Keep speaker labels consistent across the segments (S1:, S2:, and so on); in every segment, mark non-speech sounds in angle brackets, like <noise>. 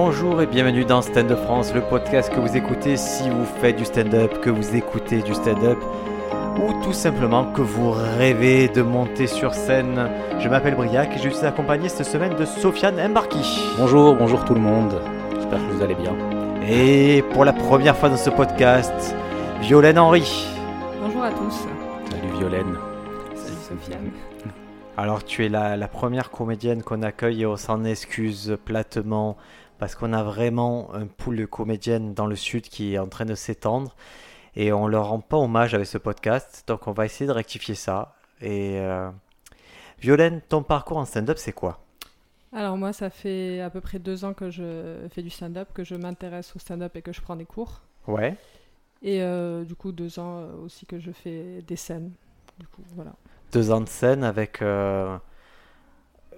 S1: Bonjour et bienvenue dans Stand Up France, le podcast que vous écoutez si vous faites du stand-up, que vous écoutez du stand-up ou tout simplement que vous rêvez de monter sur scène. Je m'appelle Briac et je suis accompagné cette semaine de Sofiane Embarki.
S2: Bonjour, bonjour tout le monde. J'espère que vous allez bien.
S1: Et pour la première fois dans ce podcast, Violaine Henry.
S3: Bonjour à tous.
S2: Salut Violaine.
S3: Salut Sofiane.
S1: Alors tu es la, la première comédienne qu'on accueille et on s'en excuse platement parce qu'on a vraiment un pool de comédiennes dans le sud qui est en train de s'étendre et on leur rend pas hommage avec ce podcast donc on va essayer de rectifier ça et euh, Violaine ton parcours en stand-up c'est quoi?
S3: Alors moi, ça fait à peu près deux ans que je fais du stand-up, que je m'intéresse au stand-up et que je prends des cours.
S1: Ouais
S3: Et euh, du coup, deux ans euh, aussi que je fais des scènes. Du coup, voilà.
S1: deux ans de scène avec euh,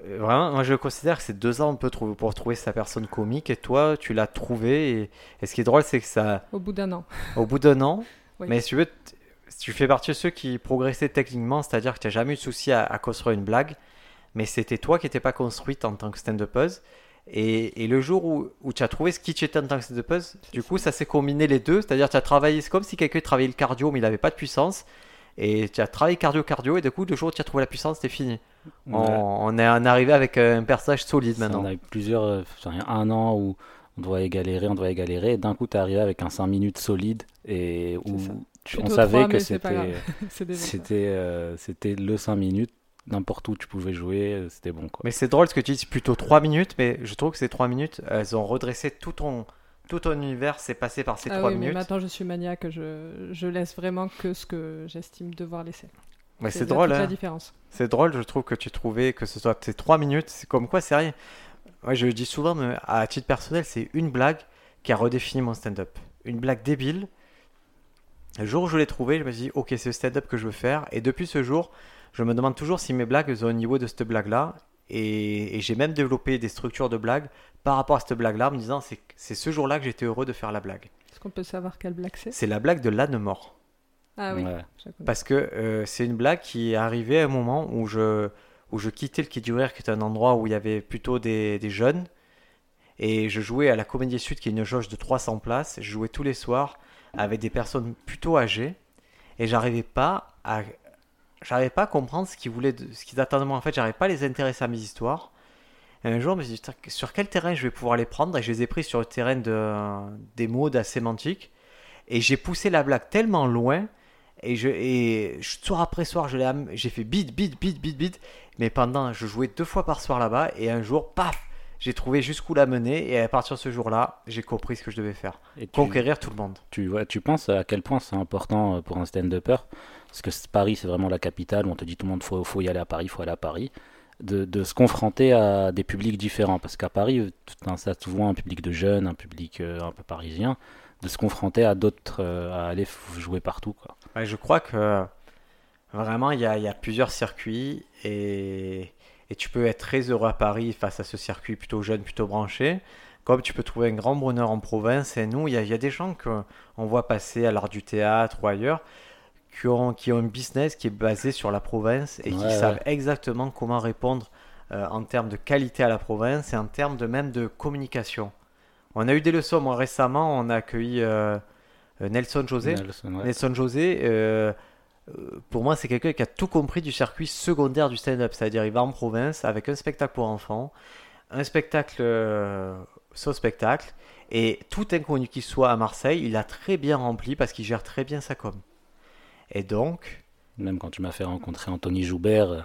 S1: vraiment moi je considère que c'est deux ans peut trouver pour trouver sa personne comique et toi tu l'as trouvé et, et ce qui est drôle c'est que ça
S3: Au bout d'un an.
S1: au bout d'un an
S3: Oui.
S1: mais si tu veux tu fais partie de ceux qui progressaient techniquement c'est-à-dire que tu n'as jamais eu de souci à, à construire une blague mais c'était toi qui n'étais pas construite en tant que stand-upeuse et, et le jour où, où tu as trouvé ce qui tu étais en tant que stand-upeuse du coup ça s'est combiné les deux c'est-à-dire que tu as travaillé c'est comme si quelqu'un travaillait le cardio mais il n'avait pas de puissance et tu as travaillé cardio cardio et du coup le jour où tu as trouvé la puissance c'était fini on, on est en arrivé avec un personnage solide
S2: Ça,
S1: maintenant
S2: On a eu plusieurs, euh, un an où on doit galérer, on doit galérer. Et d'un coup, tu es arrivé avec un 5 minutes solide et où tu- on savait que
S3: c'est
S2: c'était. <laughs>
S3: C'est
S2: euh, c'était le 5 minutes. N'importe où tu pouvais jouer, euh, c'était bon quoi.
S1: Mais c'est drôle ce que tu dis, c'est plutôt 3 minutes, mais je trouve que ces 3 minutes, elles ont redressé tout ton, tout ton univers, c'est passé par ces
S3: Ah
S1: 3
S3: oui, mais
S1: minutes.
S3: maintenant je suis maniaque, je, je laisse vraiment que ce que j'estime devoir laisser.
S1: Mais c'est drôle, hein.
S3: différence.
S1: c'est drôle, je trouve que tu trouvais que ce soit ces 3 minutes, c'est comme quoi rien. Moi je le dis souvent, mais à titre personnel, c'est une blague qui a redéfini mon stand-up. Une blague débile. Le jour où je l'ai trouvé, je me suis dit, ok, c'est le stand-up que je veux faire. Et depuis ce jour, je me demande toujours si mes blagues sont au niveau de cette blague-là. Et, et j'ai même développé des structures de blagues par rapport à cette blague-là, en me disant, c'est c'est ce jour-là que j'étais heureux de faire la blague.
S3: Est-ce qu'on peut savoir quelle blague c'est?
S1: C'est la blague de l'âne mort.
S3: Ah oui.
S1: Parce que euh, c'est une blague qui est arrivée à un moment où je, où je quittais le Quai du Rire, qui est un endroit où il y avait plutôt des, des jeunes. Et je jouais à la Comédie Sud, qui est une jauge de 300 places. Je jouais tous les soirs avec des personnes plutôt âgées. Et j'arrivais pas à, j'arrivais pas à comprendre ce qu'ils voulaient, de- ce qu'ils attendaient de moi. En fait, j'arrivais pas à les intéresser à mes histoires. Et un jour, je me suis dit, sur quel terrain je vais pouvoir les prendre? Et je les ai pris sur le terrain de, des mots, de la sémantique. Et j'ai poussé la blague tellement loin et je, et soir après soir, j'ai fait bid, bid, bid, bid, bid. Mais pendant, je jouais deux fois par soir là-bas. Et un jour, paf, j'ai trouvé jusqu'où la mener. Et à partir de ce jour-là, j'ai compris ce que je devais faire.
S2: Et tu,
S1: Conquérir tout le monde.
S2: tu, ouais, tu penses à quel point c'est important euh, pour un stand-upper? Parce que Paris, c'est vraiment la capitale où on te dit tout le monde faut, faut y aller à Paris, faut aller à Paris. De, se confronter à des publics différents. Parce qu'à Paris, tout un, ça souvent un public de jeunes, un public euh, un peu parisien. De se confronter à d'autres, euh, à aller jouer partout.
S1: Je crois que vraiment, il y a, plusieurs circuits. Et, tu peux être très heureux à Paris face à ce circuit plutôt jeune, plutôt branché. Comme tu peux trouver un grand bonheur en province. Et nous, il y y a des gens qu'on voit passer à l'art du théâtre ou ailleurs qui ont, qui ont un business qui est basé sur la province et qui
S2: Ouais,
S1: savent exactement comment répondre euh, en termes de qualité à la province et en termes de même de communication. On a eu des leçons, moi récemment, on a accueilli euh, euh, Nelson José.
S2: Nelson, ouais.
S1: Nelson José, euh, pour moi, c'est quelqu'un qui a tout compris du circuit secondaire du stand-up. C'est-à-dire, il va en province avec un spectacle pour enfants, un spectacle sans spectacle, et tout inconnu qu'il soit à Marseille, il a très bien rempli parce qu'il gère très bien sa com. Et donc,
S2: Même quand tu m'as fait rencontrer Anthony Joubert, euh,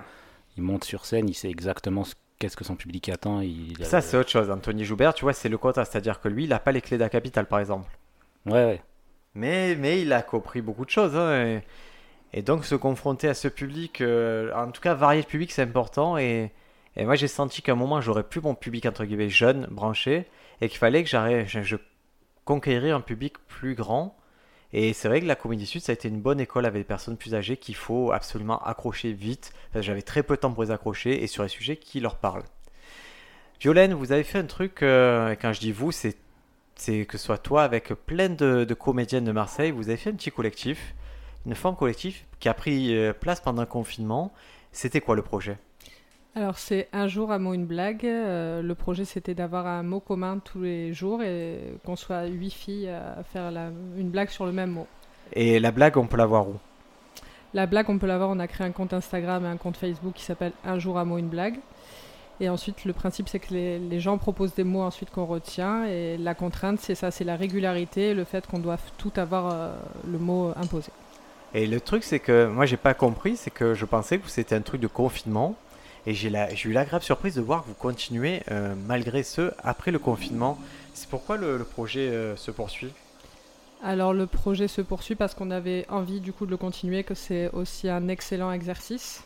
S2: il monte sur scène, il sait exactement ce qu'est-ce que son public attend. Il,
S1: ça, c'est autre chose. Anthony Joubert, tu vois, c'est le contraste. C'est-à-dire que lui, il n'a pas les clés de la capitale, par exemple.
S2: Ouais, ouais.
S1: Mais, mais il a compris beaucoup de choses. hein, et, et donc se confronter à ce public, euh, en tout cas varier le public, c'est important. Et, et moi j'ai senti qu'à un moment j'aurais plus mon public entre guillemets jeune, branché, et qu'il fallait que j'arrive, je, je conquérir un public plus grand. Et c'est vrai que la Comédie Sud, ça a été une bonne école avec des personnes plus âgées qu'il faut absolument accrocher vite. J'avais très peu de temps pour les accrocher et sur les sujets qui leur parlent. Violaine, vous avez fait un truc, euh, quand je dis vous, c'est que ce soit toi avec plein de, de comédiennes de Marseille, vous avez fait un petit collectif, une forme collective qui a pris euh, place pendant le confinement. C'était quoi le projet?
S3: Alors c'est un jour un mot, une blague. Euh, le projet c'était d'avoir un mot commun tous les jours et qu'on soit huit filles à faire la- une blague sur le même mot.
S1: Et la blague, on peut la voir où?
S3: La blague, on peut l'avoir, on a créé un compte Instagram et un compte Facebook qui s'appelle Un jour un mot, une blague. Et ensuite, le principe, c'est que les, les gens proposent des mots ensuite qu'on retient. Et la contrainte, c'est ça, c'est la régularité, le fait qu'on doit tout avoir euh, le mot imposé.
S1: Et le truc, c'est que moi, j'ai pas compris, c'est que je pensais que c'était un truc de confinement. Et j'ai la- eu l'agréable surprise de voir que vous continuez euh, malgré ce après le confinement. C'est pourquoi le, projet euh, se poursuit?
S3: Alors le projet se poursuit parce qu'on avait envie du coup de le continuer, que c'est aussi un excellent exercice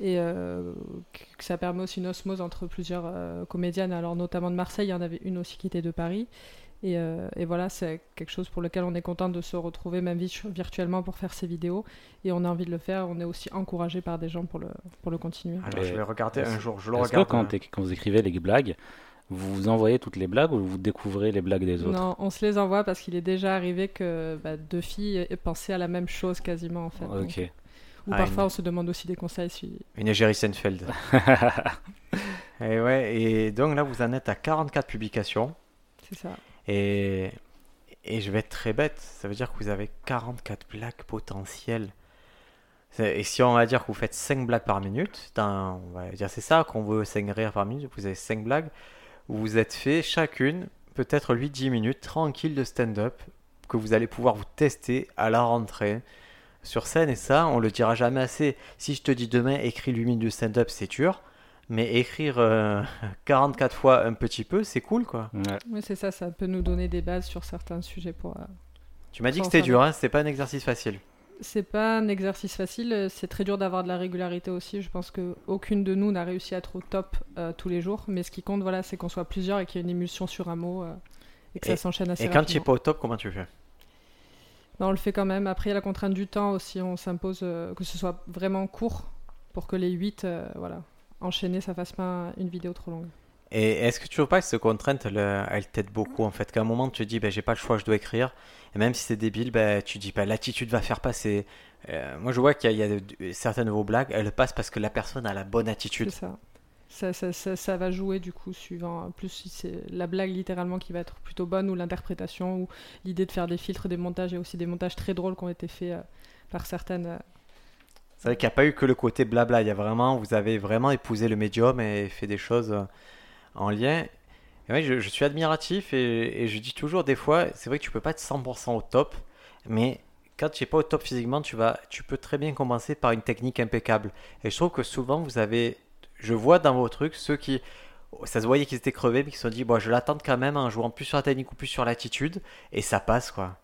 S3: et euh, que ça permet aussi une osmose entre plusieurs comédiennes, alors notamment de Marseille, il y en avait une aussi qui était de Paris. Et, euh, et voilà, c'est quelque chose pour lequel on est content de se retrouver, même virtu- virtuellement, pour faire ces vidéos. Et on a envie de le faire. On est aussi encouragé par des gens pour le, pour le continuer.
S1: Alors, je vais regarder un jour, je le
S2: Est-ce que quand, t'é- quand vous écrivez les blagues, vous vous envoyez toutes les blagues ou vous découvrez les blagues des autres?
S3: Non, on se les envoie parce qu'il est déjà arrivé que bah, deux filles aient pensé à la même chose quasiment en fait. Donc,
S2: Ok.
S3: Ou
S1: Ah,
S3: parfois
S1: une-
S3: on se demande aussi des conseils. Si...
S1: Une Jerry Seinfeld. <laughs> et ouais, et donc là, vous en êtes à 44 publications.
S3: C'est ça.
S1: Et, je vais être très bête, ça veut dire que vous avez 44 blagues potentielles. Et si on va dire que vous faites 5 blagues par minute, on va dire c'est ça qu'on veut 5 rires par minute, vous avez 5 blagues, vous êtes fait chacune peut-être 8-10 minutes tranquille de stand-up que vous allez pouvoir vous tester à la rentrée sur scène. Et ça, on le dira jamais assez. Si je te dis demain, écris 8 minutes de stand-up, c'est dur. Mais écrire euh, <laughs> 44 fois un petit peu, c'est cool quoi.
S2: Ouais.
S3: Oui, c'est ça. Ça peut nous donner des bases sur certains sujets pour. euh,
S1: Tu m'as dit que c'était dur, hein, c'était pas un exercice facile.
S3: C'est pas un exercice facile. euh, C'est très dur d'avoir de la régularité aussi. Je pense que aucune de nous n'a réussi à être au top euh, tous les jours. Mais ce qui compte, voilà, c'est qu'on soit plusieurs et qu'il y ait une émulsion sur un mot euh, et que ça s'enchaîne assez
S1: Et quand tu es
S3: rapidement.
S1: pas au top, comment tu fais?
S3: Non, on le fait quand même. Après, il y a la contrainte du temps aussi. On s'impose euh, que ce soit vraiment court pour que les 8, voilà, enchaînés, ça fasse pas une vidéo trop longue.
S1: Et est-ce que tu trouves pas que cette contrainte, elle, euh, elle t'aide beaucoup en fait? Qu'à un moment, tu te dis, ben, j'ai pas le choix, je dois écrire. Et même si c'est débile, ben, tu dis, ben, l'attitude va faire passer. Euh, moi, je vois qu'il y a, il y a de- de- certaines de vos blagues, elles passent parce que la personne a la bonne
S3: C'est
S1: attitude.
S3: ça. Ça, ça, ça. ça va jouer du coup suivant plus si c'est la blague littéralement qui va être plutôt bonne ou l'interprétation ou l'idée de faire des filtres, des montages et aussi des montages très drôles qui ont été faits euh, par certaines. euh,
S1: C'est vrai qu'il n'y a pas eu que le côté blabla. Il y a vraiment, vous avez vraiment épousé le médium et fait des choses euh, en lien. Je, suis admiratif et, et je dis toujours des fois, c'est vrai que tu peux pas être 100% au top, mais quand tu n'es pas au top physiquement, tu vas, tu peux très bien commencer par une technique impeccable. Et je trouve que souvent vous avez, je vois dans vos trucs ceux qui, ça se voyait qu'ils étaient crevés, mais qui se sont dit, bon, je l'attends quand même en jouant plus sur la technique ou plus sur l'attitude, et ça passe quoi.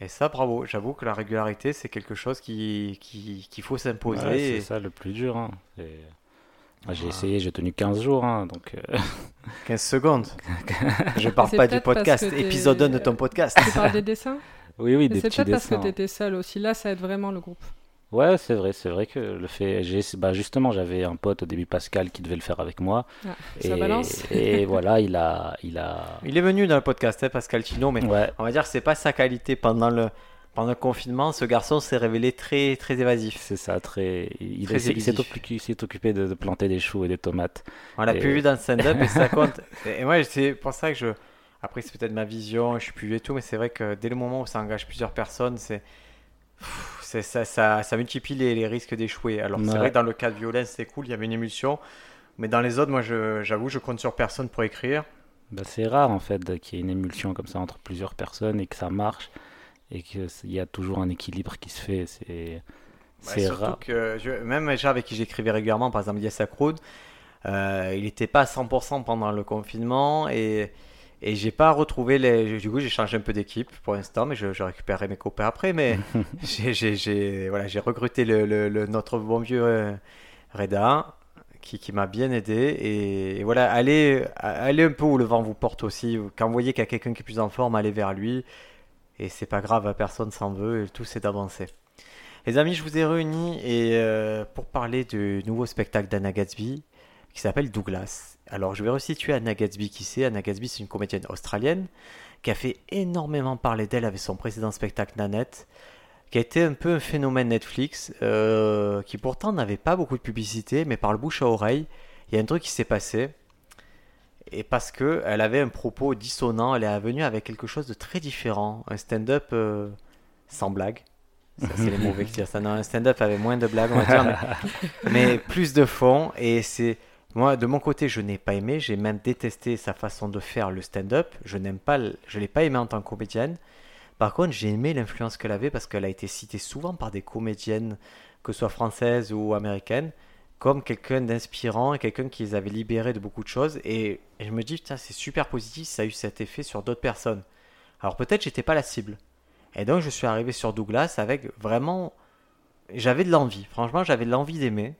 S1: Et ça, bravo. J'avoue que la régularité, c'est quelque chose qui, qui- qu'il faut s'imposer.
S2: Ouais,
S1: et-
S2: c'est ça le plus dur. hein. C'est- j'ai essayé, j'ai tenu 15 jours, hein, donc euh, <laughs>
S1: 15 secondes. <laughs> Je parle
S3: c'est
S1: pas du podcast, épisode 1 de ton podcast.
S3: Tu parles des dessins
S2: oui, oui, des
S3: c'est
S2: petits
S3: peut-être parce que
S2: dessins.
S3: tu étais seul aussi. Là, ça aide vraiment le groupe.
S2: Ouais, c'est vrai, c'est vrai que le fait, j'ai, bah justement, j'avais un pote au début, Pascal, qui devait le faire avec moi,
S3: Ah,
S2: et,
S3: ça balance.
S2: et <laughs> voilà, il a, il a,
S1: Il est venu dans le podcast, hein, Pascal Tino, mais
S2: ouais,
S1: on va dire que c'est pas sa qualité pendant le, pendant le confinement. Ce garçon s'est révélé très, très évasif.
S2: c'est ça, très, il, s'est occupé, il s'est occupé de, de planter des choux et des tomates.
S1: On l'a
S2: Et-
S1: plus vu dans le stand-up et ça <laughs> compte. Et moi, c'est pour ça que je. Après, c'est peut-être ma vision, je suis plus vieux et tout, mais c'est vrai que dès le moment où ça engage plusieurs personnes, c'est. Ça, ça, ça multiplie les, les risques d'échouer. Alors, c'est
S2: Ouais.
S1: vrai que dans le cas de violence, c'est cool, il y avait une émulsion. Mais dans les autres, moi, j'avoue, je compte sur personne pour écrire.
S2: Bah, c'est rare en fait qu'il y ait une émulsion comme ça entre plusieurs personnes et que ça marche et qu'il y a toujours un équilibre qui se fait. C'est,
S1: Ouais,
S2: c'est
S1: surtout
S2: rare.
S1: que je- même les gens avec qui j'écrivais régulièrement, par exemple Yes Akrud, euh, il n'était pas à 100% pendant le confinement et, et j'ai pas retrouvé les. Du coup, j'ai changé un peu d'équipe pour l'instant, mais je, je récupérerai mes copains après. Mais <laughs> j'ai, j'ai, j'ai- voilà, j'ai recruté le, le- le- notre bon vieux euh, Reda qui, qui m'a bien aidé. Et, et voilà, allez, allez un peu où le vent vous porte aussi. Quand vous voyez qu'il y a quelqu'un qui est plus en forme, allez vers lui. Et c'est pas grave, personne s'en veut, et tout c'est d'avancer. Les amis, je vous ai réunis et, euh, pour parler du nouveau spectacle d'Anna Gatsby qui s'appelle Douglas. Alors, je vais resituer Anna Gatsby qui c'est. Anna Gatsby, c'est une comédienne australienne qui a fait énormément parler d'elle avec son précédent spectacle Nanette. qui a été un peu un phénomène Netflix, euh, qui pourtant n'avait pas beaucoup de publicité, mais par le bouche à oreille, il y a un truc qui s'est passé. Et parce que elle avait un propos dissonant, elle est venue avec quelque chose de très différent, un stand-up euh, sans blague. Ça, c'est les mauvais qui disent ça. Non, un stand-up avec moins de blagues, on va dire, mais, mais plus de fond. Et c'est moi, de mon côté, je n'ai pas aimé. J'ai même détesté sa façon de faire le stand-up. Je n'aime pas, je l'ai pas aimé en tant que comédienne. Par contre, j'ai aimé l'influence qu'elle avait parce qu'elle a été citée souvent par des comédiennes, que ce soit françaises ou américaines, comme quelqu'un d'inspirant quelqu'un qui les avait libérés de beaucoup de choses. Et, et je me dis, putain, c'est super positif, ça a eu cet effet sur d'autres personnes. Alors peut-être j'étais pas la cible. Et donc je suis arrivé sur Douglas avec vraiment, j'avais de l'envie. Franchement, j'avais de l'envie d'aimer.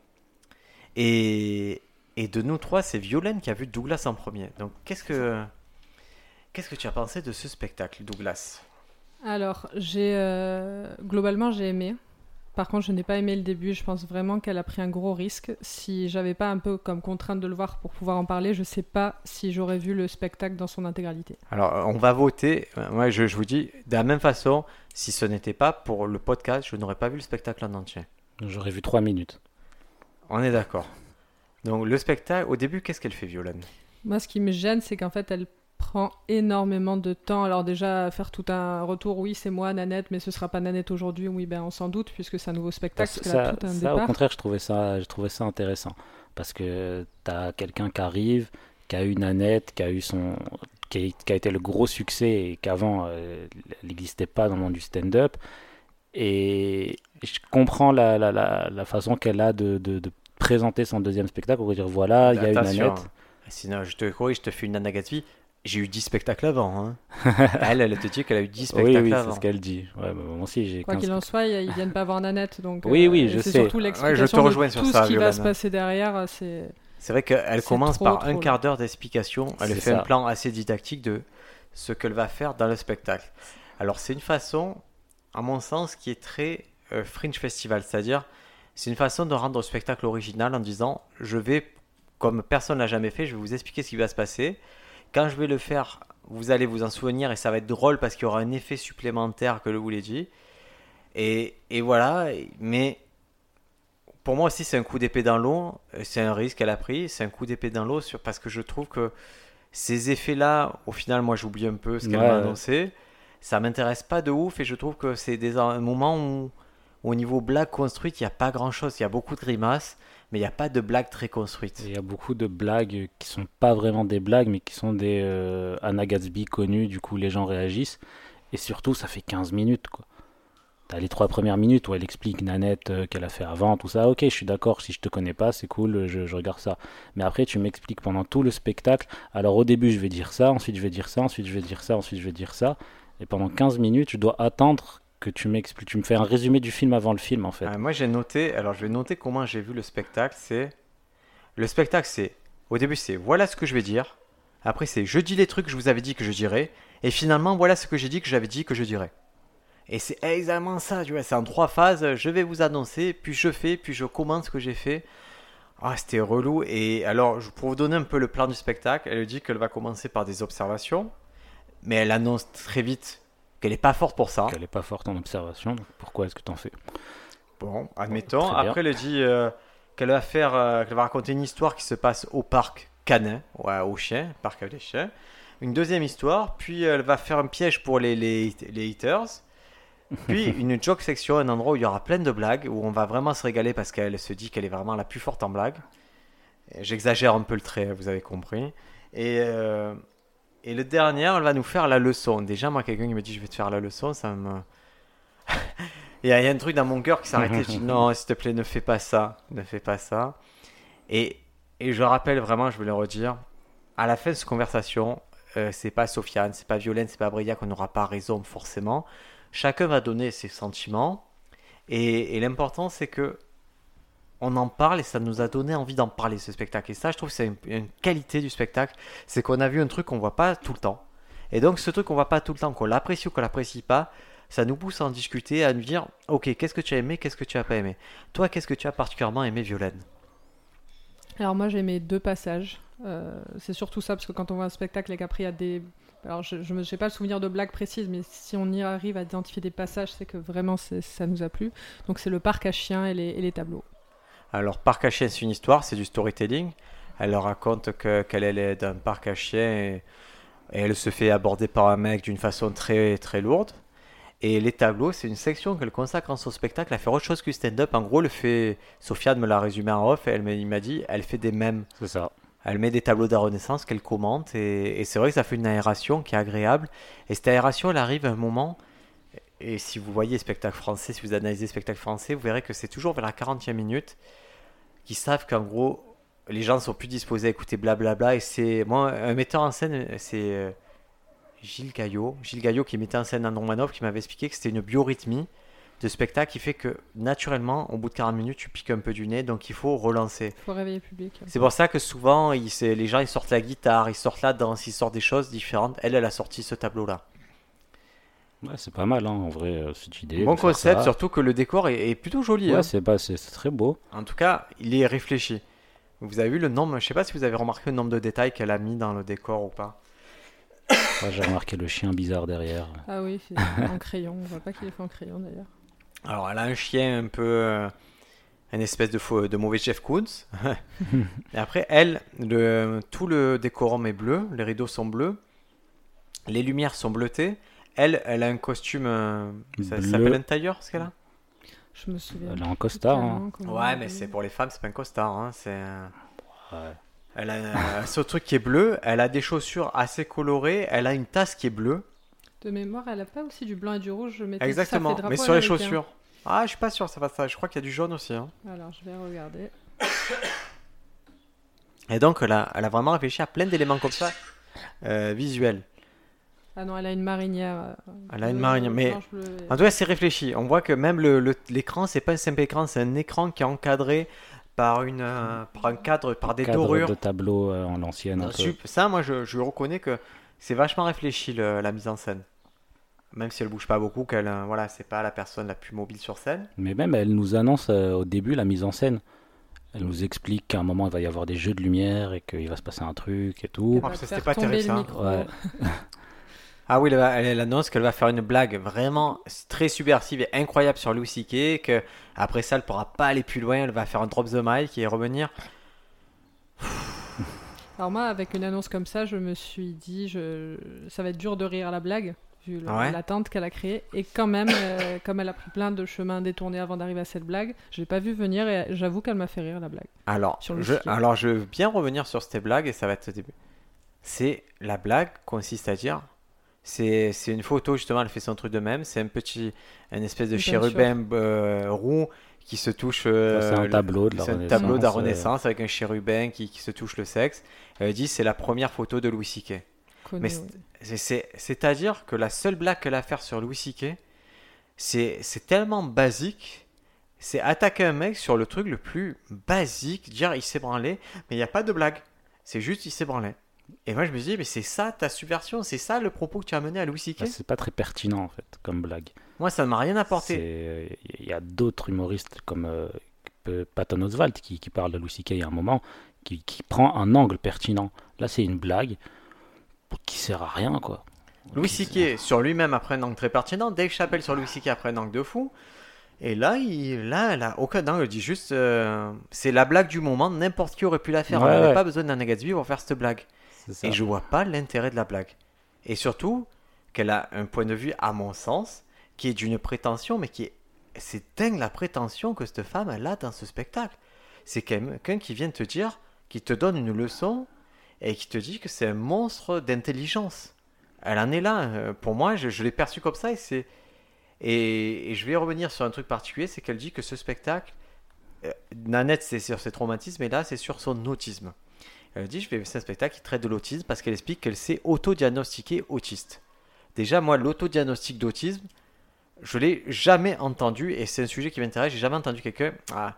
S1: Et, et de nous trois, c'est Violaine qui a vu Douglas en premier. Donc qu'est-ce que qu'est-ce que tu as pensé de ce spectacle, Douglas?
S3: Alors, j'ai euh, globalement j'ai aimé. Par contre, je n'ai pas aimé le début. Je pense vraiment qu'elle a pris un gros risque. Si j'avais pas un peu comme contrainte de le voir pour pouvoir en parler, je sais pas si j'aurais vu le spectacle dans son intégralité.
S1: Alors, euh, on va voter. Euh, Moi, je, je vous dis, de la même façon, si ce n'était pas pour le podcast, je n'aurais pas vu le spectacle en entier.
S2: J'aurais vu 3 minutes.
S1: On est d'accord. Donc, le spectacle, au début, qu'est-ce qu'elle fait, Violaine?
S3: Moi, ce qui me gêne, c'est qu'en fait, elle prend énormément de temps. Alors déjà, faire tout un retour, oui, c'est moi, Nanette, mais ce sera pas Nanette aujourd'hui. Oui, ben on s'en doute, puisque c'est un nouveau spectacle, parce
S2: ça,
S3: tout un
S2: ça, au contraire, je trouvais ça, je trouvais ça intéressant. Parce que tu as quelqu'un qui arrive, qui a eu Nanette, qui a eu son. qui a, qui a été le gros succès et qu'avant, euh, elle n'existait pas dans le monde du stand-up. Et je comprends la, la, la, la façon qu'elle a de, de, de présenter son deuxième spectacle pour dire voilà, il y a eu
S1: Attention,
S2: Nanette.
S1: hein. Sinon, je te corrige, je te fais une Anna Gatsby. J'ai eu 10 spectacles avant. hein. <laughs> elle, elle te dit qu'elle a eu 10 spectacles
S2: Oui, oui, c'est ce qu'elle dit. Ouais, bah, moi aussi, j'ai
S3: Quoi
S2: 15
S3: qu'il en soit, ils viennent pas voir Nanette, donc.
S2: Oui,
S3: euh,
S2: oui,
S3: et
S2: je
S3: c'est
S2: sais.
S3: surtout
S1: Ouais,
S3: l'explication
S1: je te
S3: de
S1: rejoins sur
S3: tout
S1: ça,
S3: ce qui va se passer derrière. C'est
S1: C'est vrai qu'elle
S3: C'est
S1: commence
S3: trop,
S1: par
S3: trop
S1: un quart d'heure d'explication. Elle
S2: C'est
S1: fait
S2: ça.
S1: un plan assez didactique de ce qu'elle va faire dans le spectacle. Alors, c'est une façon, à mon sens, qui est très euh, Fringe Festival. C'est-à-dire, c'est une façon de rendre le spectacle original en disant je vais, comme personne l'a jamais fait, je vais vous expliquer ce qui va se passer. Quand je vais le faire, vous allez vous en souvenir et ça va être drôle parce qu'il y aura un effet supplémentaire que je vous l'ai dit. Et, et voilà, mais pour moi aussi c'est un coup d'épée dans l'eau, Euh, c'est un risque qu'elle a pris, c'est un coup d'épée dans l'eau sur- parce que je trouve que ces effets-là, au final moi j'oublie un peu ce qu'elle
S2: Ouais,
S1: m'a annoncé, ça m'intéresse pas de ouf et je trouve que c'est des un moment où au niveau blague construite il n'y a pas grand-chose, il y a beaucoup de grimaces, mais il n'y a pas de blague très construite.
S2: Il y a beaucoup de blagues qui sont pas vraiment des blagues, mais qui sont des euh, Anna Gatsby connues, du coup les gens réagissent. Et surtout, ça fait 15 minutes, quoi. T'as les trois premières minutes où elle explique Nanette euh, qu'elle a fait avant, tout ça. Ok, je suis d'accord, si je te connais pas, c'est cool, je, je regarde ça. Mais après, tu m'expliques pendant tout le spectacle. Alors au début, je vais dire ça, ensuite je vais dire ça, ensuite je vais dire ça, ensuite je vais dire ça. Et pendant 15 minutes, je dois attendre que tu m'expliques. Tu me fais un résumé du film avant le film, en fait.
S1: Ah, moi j'ai noté, alors je vais noter comment j'ai vu le spectacle, c'est... Le spectacle c'est, au début c'est voilà ce que je vais dire, après c'est je dis les trucs que je vous avais dit que je dirais, et finalement voilà ce que j'ai dit que j'avais dit que je dirais. Et c'est exactement ça, tu vois, c'est en trois phases, je vais vous annoncer, puis je fais, puis je commente ce que j'ai fait. Ah, c'était relou, et alors pour vous donner un peu le plan du spectacle, elle dit qu'elle va commencer par des observations, mais elle annonce très vite qu'elle n'est pas forte pour ça.
S2: Elle est pas forte en observation, donc pourquoi est-ce que t'en fais?
S1: Bon, admettons. Après, elle dit euh, qu'elle va faire, euh, qu'elle va raconter une histoire qui se passe au parc canin, ouais, au chien, parc avec les chiens. Une deuxième histoire, puis elle va faire un piège pour les, les, les haters. <laughs> Puis une joke section, un endroit où il y aura plein de blagues, où on va vraiment se régaler parce qu'elle se dit qu'elle est vraiment la plus forte en blagues. J'exagère un peu le trait, vous avez compris. Et, euh, et le dernier, elle va nous faire la leçon. Déjà, moi, quelqu'un qui me dit je vais te faire la leçon, ça me. <laughs> Il y, a un truc dans mon cœur qui s'arrêtait. Je dis <laughs> non, s'il te plaît, ne fais pas ça. Ne fais pas ça. Et, et je rappelle vraiment, je veux le redire, à la fin de cette conversation, euh, c'est pas Sofiane, c'est pas Violaine, c'est pas Briac, on n'aura pas raison forcément. Chacun va donner ses sentiments. Et, et l'important, c'est que on en parle et ça nous a donné envie d'en parler ce spectacle. Et ça, je trouve que c'est une, qualité du spectacle, c'est qu'on a vu un truc qu'on voit pas tout le temps. Et donc, ce truc qu'on voit pas tout le temps, qu'on l'apprécie ou qu'on l'apprécie pas, ça nous pousse à en discuter, à nous dire, ok, qu'est-ce que tu as aimé, qu'est-ce que tu as pas aimé? Toi, qu'est-ce que tu as particulièrement aimé, Violaine?
S3: Alors moi j'ai aimé deux passages. Euh, c'est surtout ça parce que quand on voit un spectacle et qu'après il y a des Alors, je n'ai pas le souvenir de blagues précises, mais si on y arrive à identifier des passages, c'est que vraiment ça nous a plu. Donc, c'est le parc à chiens et les, tableaux.
S1: Alors, parc à chiens, c'est une histoire, c'est du storytelling. Elle leur raconte qu'elle est d'un parc à chiens et, elle se fait aborder par un mec d'une façon très, très lourde. Et les tableaux, c'est une section qu'elle consacre en son spectacle à faire autre chose que stand-up. En gros, le fait, Sofiane me l'a résumé en off, et elle m'a dit, elle fait des mèmes.
S2: C'est ça.
S1: Elle met des tableaux de la Renaissance qu'elle commente et, c'est vrai que ça fait une aération qui est agréable. Et cette aération, elle arrive à un moment. Et si vous voyez spectacle français, si vous analysez spectacle français, vous verrez que c'est toujours vers la 40e minute qu'ils savent qu'en gros, les gens sont plus disposés à écouter blablabla. Et c'est moi, un metteur en scène, c'est euh, Gilles Gaillot. Gilles Gaillot qui mettait en scène un Romanov qui m'avait expliqué que c'était une biorhythmie de spectacle qui fait que naturellement, au bout de 40 minutes, tu piques un peu du nez, donc il faut relancer.
S3: Il faut réveiller le public.
S1: C'est pour ça que souvent, les gens ils sortent la guitare, ils sortent la danse, ils sortent des choses différentes. Elle, elle a sorti ce tableau-là.
S2: Ouais, c'est pas mal, hein, en vrai, euh, cette idée.
S1: Bon concept, surtout que le décor est, plutôt joli.
S2: Ouais,
S1: hein.
S2: c'est très beau.
S1: En tout cas, il est réfléchi. Vous avez vu le nombre, je sais pas si vous avez remarqué le nombre de détails qu'elle a mis dans le décor ou pas. <coughs>
S2: J'ai remarqué le chien bizarre derrière.
S3: Ah oui, c'est en <laughs> crayon. On voit pas qu'il est fait en crayon d'ailleurs.
S1: Alors, elle a un chien un peu. Euh, une espèce de, faux, de mauvais Jeff Koons. <laughs> et après, elle, le, tout le décorum est bleu, les rideaux sont bleus, les lumières sont bleutées. Elle, elle a un costume. Euh, ça, s'appelle un tailleur, ce qu'elle a?
S3: Je me souviens.
S2: Elle a un costard. Hein.
S1: Ouais, mais c'est pour les femmes, c'est pas un costard. Hein, c'est. Ouais. Elle a <laughs> ce truc qui est bleu, elle a des chaussures assez colorées, elle a une tasse qui est bleue.
S3: De mémoire, elle a pas aussi du blanc et du rouge. Je
S1: Exactement, mais sur les chaussures. Ah, je suis pas sûr, ça va ça. Je crois qu'il y a du jaune aussi. Hein.
S3: Alors, je vais regarder.
S1: Et donc, elle a, elle a vraiment réfléchi à plein d'éléments comme ça, euh, visuels.
S3: Ah non, elle a une marinière.
S1: Euh, elle a une marinière, mais en tout cas, c'est réfléchi. On voit que même l'écran, le, c'est pas un simple écran, c'est un écran qui est encadré par, une, euh, par un cadre, par des cadre dorures.
S2: de tableau en l'ancienne.
S1: Ça, moi, je, je reconnais que c'est vachement réfléchi la mise en scène même si elle bouge pas beaucoup, qu'elle, euh, voilà, c'est pas la personne la plus mobile sur scène.
S2: Mais même, elle nous annonce euh, au début la mise en scène. Elle nous explique qu'à un moment il va y avoir des jeux de lumière et qu'il va se passer un truc et tout.
S1: Ah, c'était pas terrible <laughs> ah oui, elle, annonce qu'elle va faire une blague vraiment très subversive et incroyable sur Louis C.K. Que après ça, elle pourra pas aller plus loin. Elle va faire un drop the mic et revenir. <laughs>
S3: Alors moi, avec une annonce comme ça, je me suis dit, je... ça va être dur de rire à la blague vu l'attente qu'elle a créée. Et quand même, euh, <laughs> comme elle a pris plein de chemins détournés avant d'arriver à cette blague, je l'ai pas vu venir et j'avoue qu'elle m'a fait rire la blague.
S1: Alors, je, alors je veux bien revenir sur cette blague et ça va être début. C'est la blague consiste à dire c'est une photo justement, elle fait son truc de même. C'est un petit, une espèce de chérubin euh, roux qui se touche. Euh,
S2: c'est un tableau de la Renaissance.
S1: un tableau de la Renaissance avec un chérubin qui, qui, se touche le sexe. Elle dit c'est la première photo de Louis C.K. Mais c'est-à-dire que la seule blague qu'elle a à faire sur Louis C.K., c'est tellement basique. C'est attaquer un mec sur le truc le plus basique, dire il s'est branlé, mais il n'y a pas de blague. C'est juste il s'est branlé. Et moi je me dis, mais c'est ça ta subversion, c'est ça le propos que tu as mené à Louis C.K.
S2: Bah, c'est pas très pertinent en fait, comme blague.
S1: Moi ça ne m'a rien apporté.
S2: Il y a d'autres humoristes comme euh, Patton Oswalt qui, qui, parle de Louis C.K. a un moment, qui, qui prend un angle pertinent. Là c'est une blague qui sert à rien, quoi.
S1: Louis C.K. sur lui-même après un angle très pertinent. Dave Chappelle sur Louis C.K. après un angle de fou. Et là, il, là, a aucun angle. Dit juste, euh, c'est la blague du moment. N'importe qui aurait pu la faire. on n'avait pas besoin d'un Gatsby pour faire cette blague. Et je vois pas l'intérêt de la blague. Et surtout, qu'elle a un point de vue, à mon sens, qui est d'une prétention, mais qui est. C'est dingue la prétention que cette femme, elle a dans ce spectacle. C'est quelqu'un qui vient te dire, qui te donne une leçon et qui te dit que c'est un monstre d'intelligence. Elle en est là. Euh, pour moi, je, l'ai perçu comme ça et c'est. Et, je vais revenir sur un truc particulier, c'est qu'elle dit que ce spectacle, euh, Nanette, c'est sur ses traumatismes, et là, c'est sur son autisme. Elle dit, je vais c'est un spectacle qui traite de l'autisme parce qu'elle explique qu'elle s'est auto-diagnostiquée autiste. Déjà, moi, l'autodiagnostic d'autisme, je l'ai jamais entendu, et c'est un sujet qui m'intéresse, j'ai jamais entendu quelqu'un. Ah,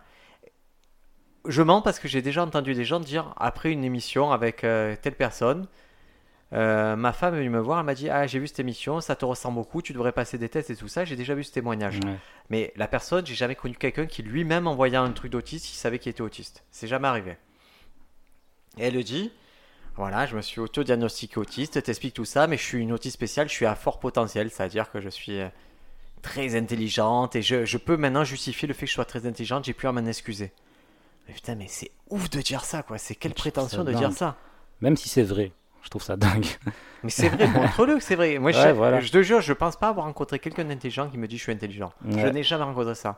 S1: je mens parce que j'ai déjà entendu des gens dire après une émission avec euh, telle personne. Euh, ma femme est venue me voir, elle m'a dit Ah, j'ai vu cette émission, ça te ressemble beaucoup, tu devrais passer des tests et tout ça. J'ai déjà vu ce témoignage. Mais la personne, j'ai jamais connu quelqu'un qui lui-même envoyait un truc d'autiste, qui savait qu'il était autiste. C'est jamais arrivé. Et elle dit Voilà, je me suis auto-diagnostiqué autiste, t'expliques tout ça, mais je suis une autiste spéciale, je suis à fort potentiel, c'est-à-dire que je suis euh, très intelligente et je, je peux maintenant justifier le fait que je sois très intelligente, j'ai plus à m'en excuser. Mais putain, mais c'est ouf de dire ça, quoi. C'est quelle
S2: Je
S1: prétention de dire ça.
S2: Même si c'est vrai, je trouve ça dingue. <laughs>
S1: Mais c'est vrai, montre-le que c'est vrai. Moi, je,
S2: voilà.
S1: je te jure, je pense pas avoir rencontré quelqu'un d'intelligent qui me dit je suis intelligent. Je n'ai jamais rencontré ça.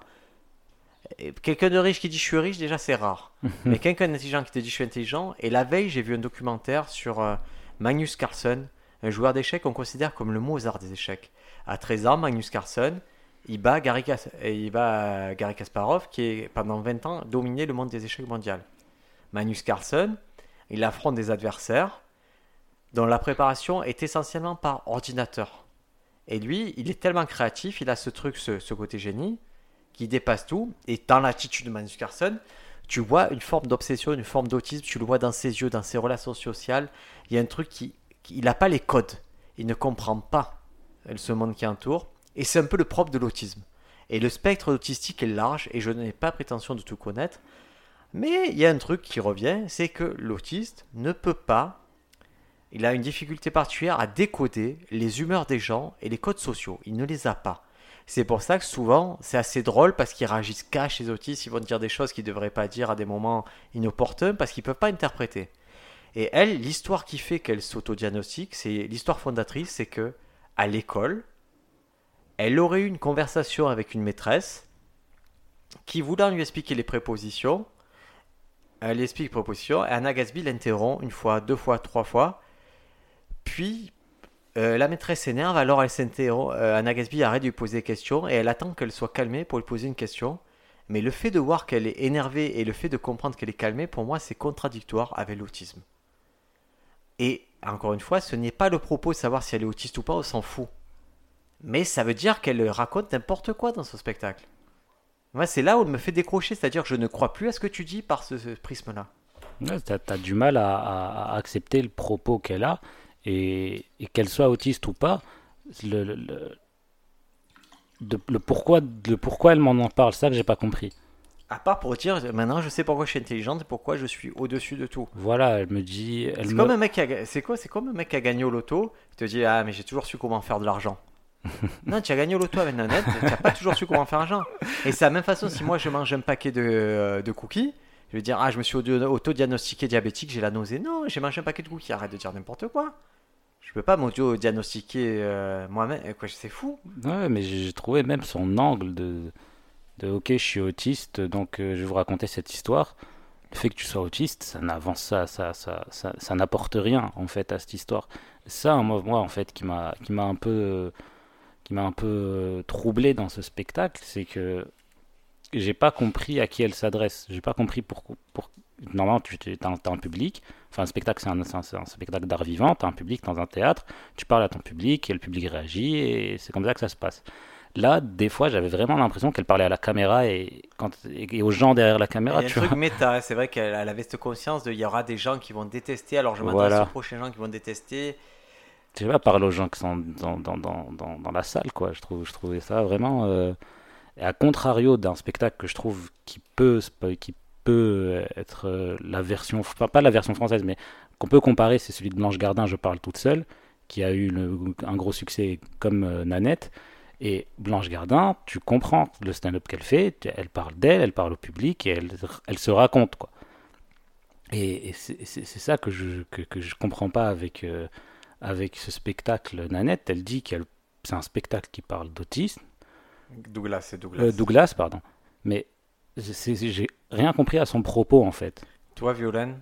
S1: Quelqu'un de riche qui dit je suis riche, déjà c'est rare. <laughs> Mais quelqu'un d'intelligent qui te dit je suis intelligent. Et la veille, j'ai vu un documentaire sur euh, Magnus Carlsen, un joueur d'échecs qu'on considère comme le Mozart des échecs. À 13 ans, Magnus Carlsen, il bat Gary, Kas- il bat euh, Gary Kasparov qui est pendant 20 ans dominé le monde des échecs mondial. Magnus Carlsen, il affronte des adversaires dont la préparation est essentiellement par ordinateur. Et lui, il est tellement créatif, il a ce truc, ce, ce côté génie, qui dépasse tout. Et dans l'attitude de Magnus Carlsen, tu vois une forme d'obsession, une forme d'autisme, tu le vois dans ses yeux, dans ses relations sociales. Il y a un truc qui. il n'a pas les codes. Il ne comprend pas euh, ce monde qui entoure. Et c'est un peu le propre de l'autisme. Et le spectre autistique est large, et je n'ai pas prétention de tout connaître. Mais il y a un truc qui revient, c'est que l'autiste ne peut pas il a une difficulté particulière à décoder les humeurs des gens et les codes sociaux. Il ne les a pas. C'est pour ça que souvent, c'est assez drôle parce qu'ils réagissent cash, les autistes. Ils vont dire des choses qu'ils ne devraient pas dire à des moments inopportuns parce qu'ils ne peuvent pas interpréter. Et elle, l'histoire qui fait qu'elle s'autodiagnostique, c'est l'histoire fondatrice, c'est que à l'école, elle aurait eu une conversation avec une maîtresse qui, voulant lui expliquer les prépositions, elle explique les prépositions, et Anna Gatsby l'interrompt une fois, deux fois, trois fois, puis, euh, la maîtresse s'énerve, alors elle s'interrompt. euh, Anna Gatsby arrête de lui poser des questions et elle attend qu'elle soit calmée pour lui poser une question. Mais le fait de voir qu'elle est énervée et le fait de comprendre qu'elle est calmée, pour moi, c'est contradictoire avec l'autisme. Et encore une fois, ce n'est pas le propos de savoir si elle est autiste ou pas, on s'en fout. Mais ça veut dire qu'elle raconte n'importe quoi dans ce spectacle. Moi, c'est là où elle me fait décrocher, c'est-à-dire que je ne crois plus à ce que tu dis par ce, prisme-là.
S2: T'as, t'as du mal à accepter le propos qu'elle a et, et qu'elle soit autiste ou pas, le, le, le- de- le pourquoi, le pourquoi elle m'en en parle, ça que j'ai pas compris.
S1: À part pour dire, maintenant je sais pourquoi je suis intelligente et pourquoi je suis au-dessus de tout.
S2: Voilà, elle me dit, elle
S1: C'est
S2: me-
S1: comme un mec qui a, c'est quoi C'est comme un mec qui a gagné au loto. Il te dit ah mais j'ai toujours su comment faire de l'argent. <laughs> non, tu as gagné au loto avec Nanette, tu n'as pas toujours su comment faire de l'argent. Et c'est la même façon si moi je mange un paquet de, euh, de cookies, je vais dire ah je me suis auto- auto-diagnostiqué diabétique, j'ai la nausée. Non, j'ai mangé un paquet de cookies. Arrête de dire n'importe quoi. Je peux pas m'auto-diagnostiquer euh, moi-même. Quoi, c'est fou.
S2: Ouais, mais j'ai trouvé même son angle de, de ok, je suis autiste, donc euh, je vais vous raconter cette histoire. Le fait que tu sois autiste, ça n'avance, ça, ça, ça, ça, n'apporte rien en fait à cette histoire. Ça, moi, moi en fait, qui m'a, qui m'a un peu, euh, qui m'a un peu troublé dans ce spectacle, c'est que j'ai pas compris à qui elle s'adresse. J'ai pas compris pourquoi. Pour... Normalement, tu as un, un public. Enfin, un spectacle, c'est un, spectacle d'art vivant. Tu as un public dans un théâtre. Tu parles à ton public et le public réagit et c'est comme ça que ça se passe. Là, des fois, j'avais vraiment l'impression qu'elle parlait à la caméra et, quand, et, et aux gens derrière la
S1: Il y
S2: caméra.
S1: a un
S2: tu
S1: truc
S2: vois. <laughs>
S1: méta, c'est vrai qu'elle elle avait cette conscience de il y aura des gens qui vont détester, alors je m'adresse
S2: Voilà.
S1: aux prochains gens qui vont détester.
S2: Je sais pas, parle aux gens qui sont dans, dans, dans, dans, dans la salle, quoi. Je, trouve, je trouvais ça vraiment. euh, et à contrario d'un spectacle que je trouve qui peut, qui peut être euh, la version. Pas la version française, mais qu'on peut comparer, c'est celui de Blanche Gardin, Je parle toute seule, qui a eu un gros succès comme euh, Nanette. Et Blanche Gardin, tu comprends le stand-up qu'elle fait, elle parle d'elle, elle parle au public et elle, elle se raconte, quoi. Et, c'est ça que je, que, je comprends pas avec. euh, avec ce spectacle Nanette, elle dit que c'est un spectacle qui parle d'autisme,
S1: Douglas, c'est Douglas.
S2: euh, Douglas, pardon, mais j'ai rien compris à son propos en fait.
S1: Toi, Violaine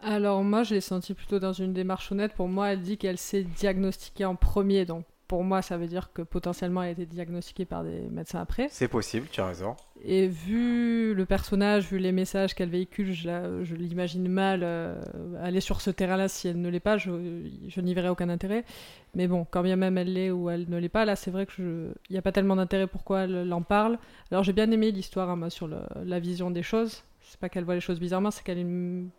S3: Alors moi, je l'ai senti plutôt dans une démarche honnête. Pour moi, elle dit qu'elle s'est diagnostiquée en premier. Donc pour moi, ça veut dire que potentiellement, elle a été diagnostiquée par des médecins après.
S1: C'est possible, tu as raison.
S3: Et vu le personnage, vu les messages qu'elle véhicule, je, l'imagine mal euh, aller sur ce terrain-là si elle ne l'est pas. Je, n'y verrai aucun intérêt. Mais bon, quand bien même elle l'est ou elle ne l'est pas, là, c'est vrai qu'il n'y a pas tellement d'intérêt pourquoi elle en parle. Alors j'ai bien aimé l'histoire hein, sur la vision des choses. C'est pas qu'elle voit les choses bizarrement, c'est qu'elle a une,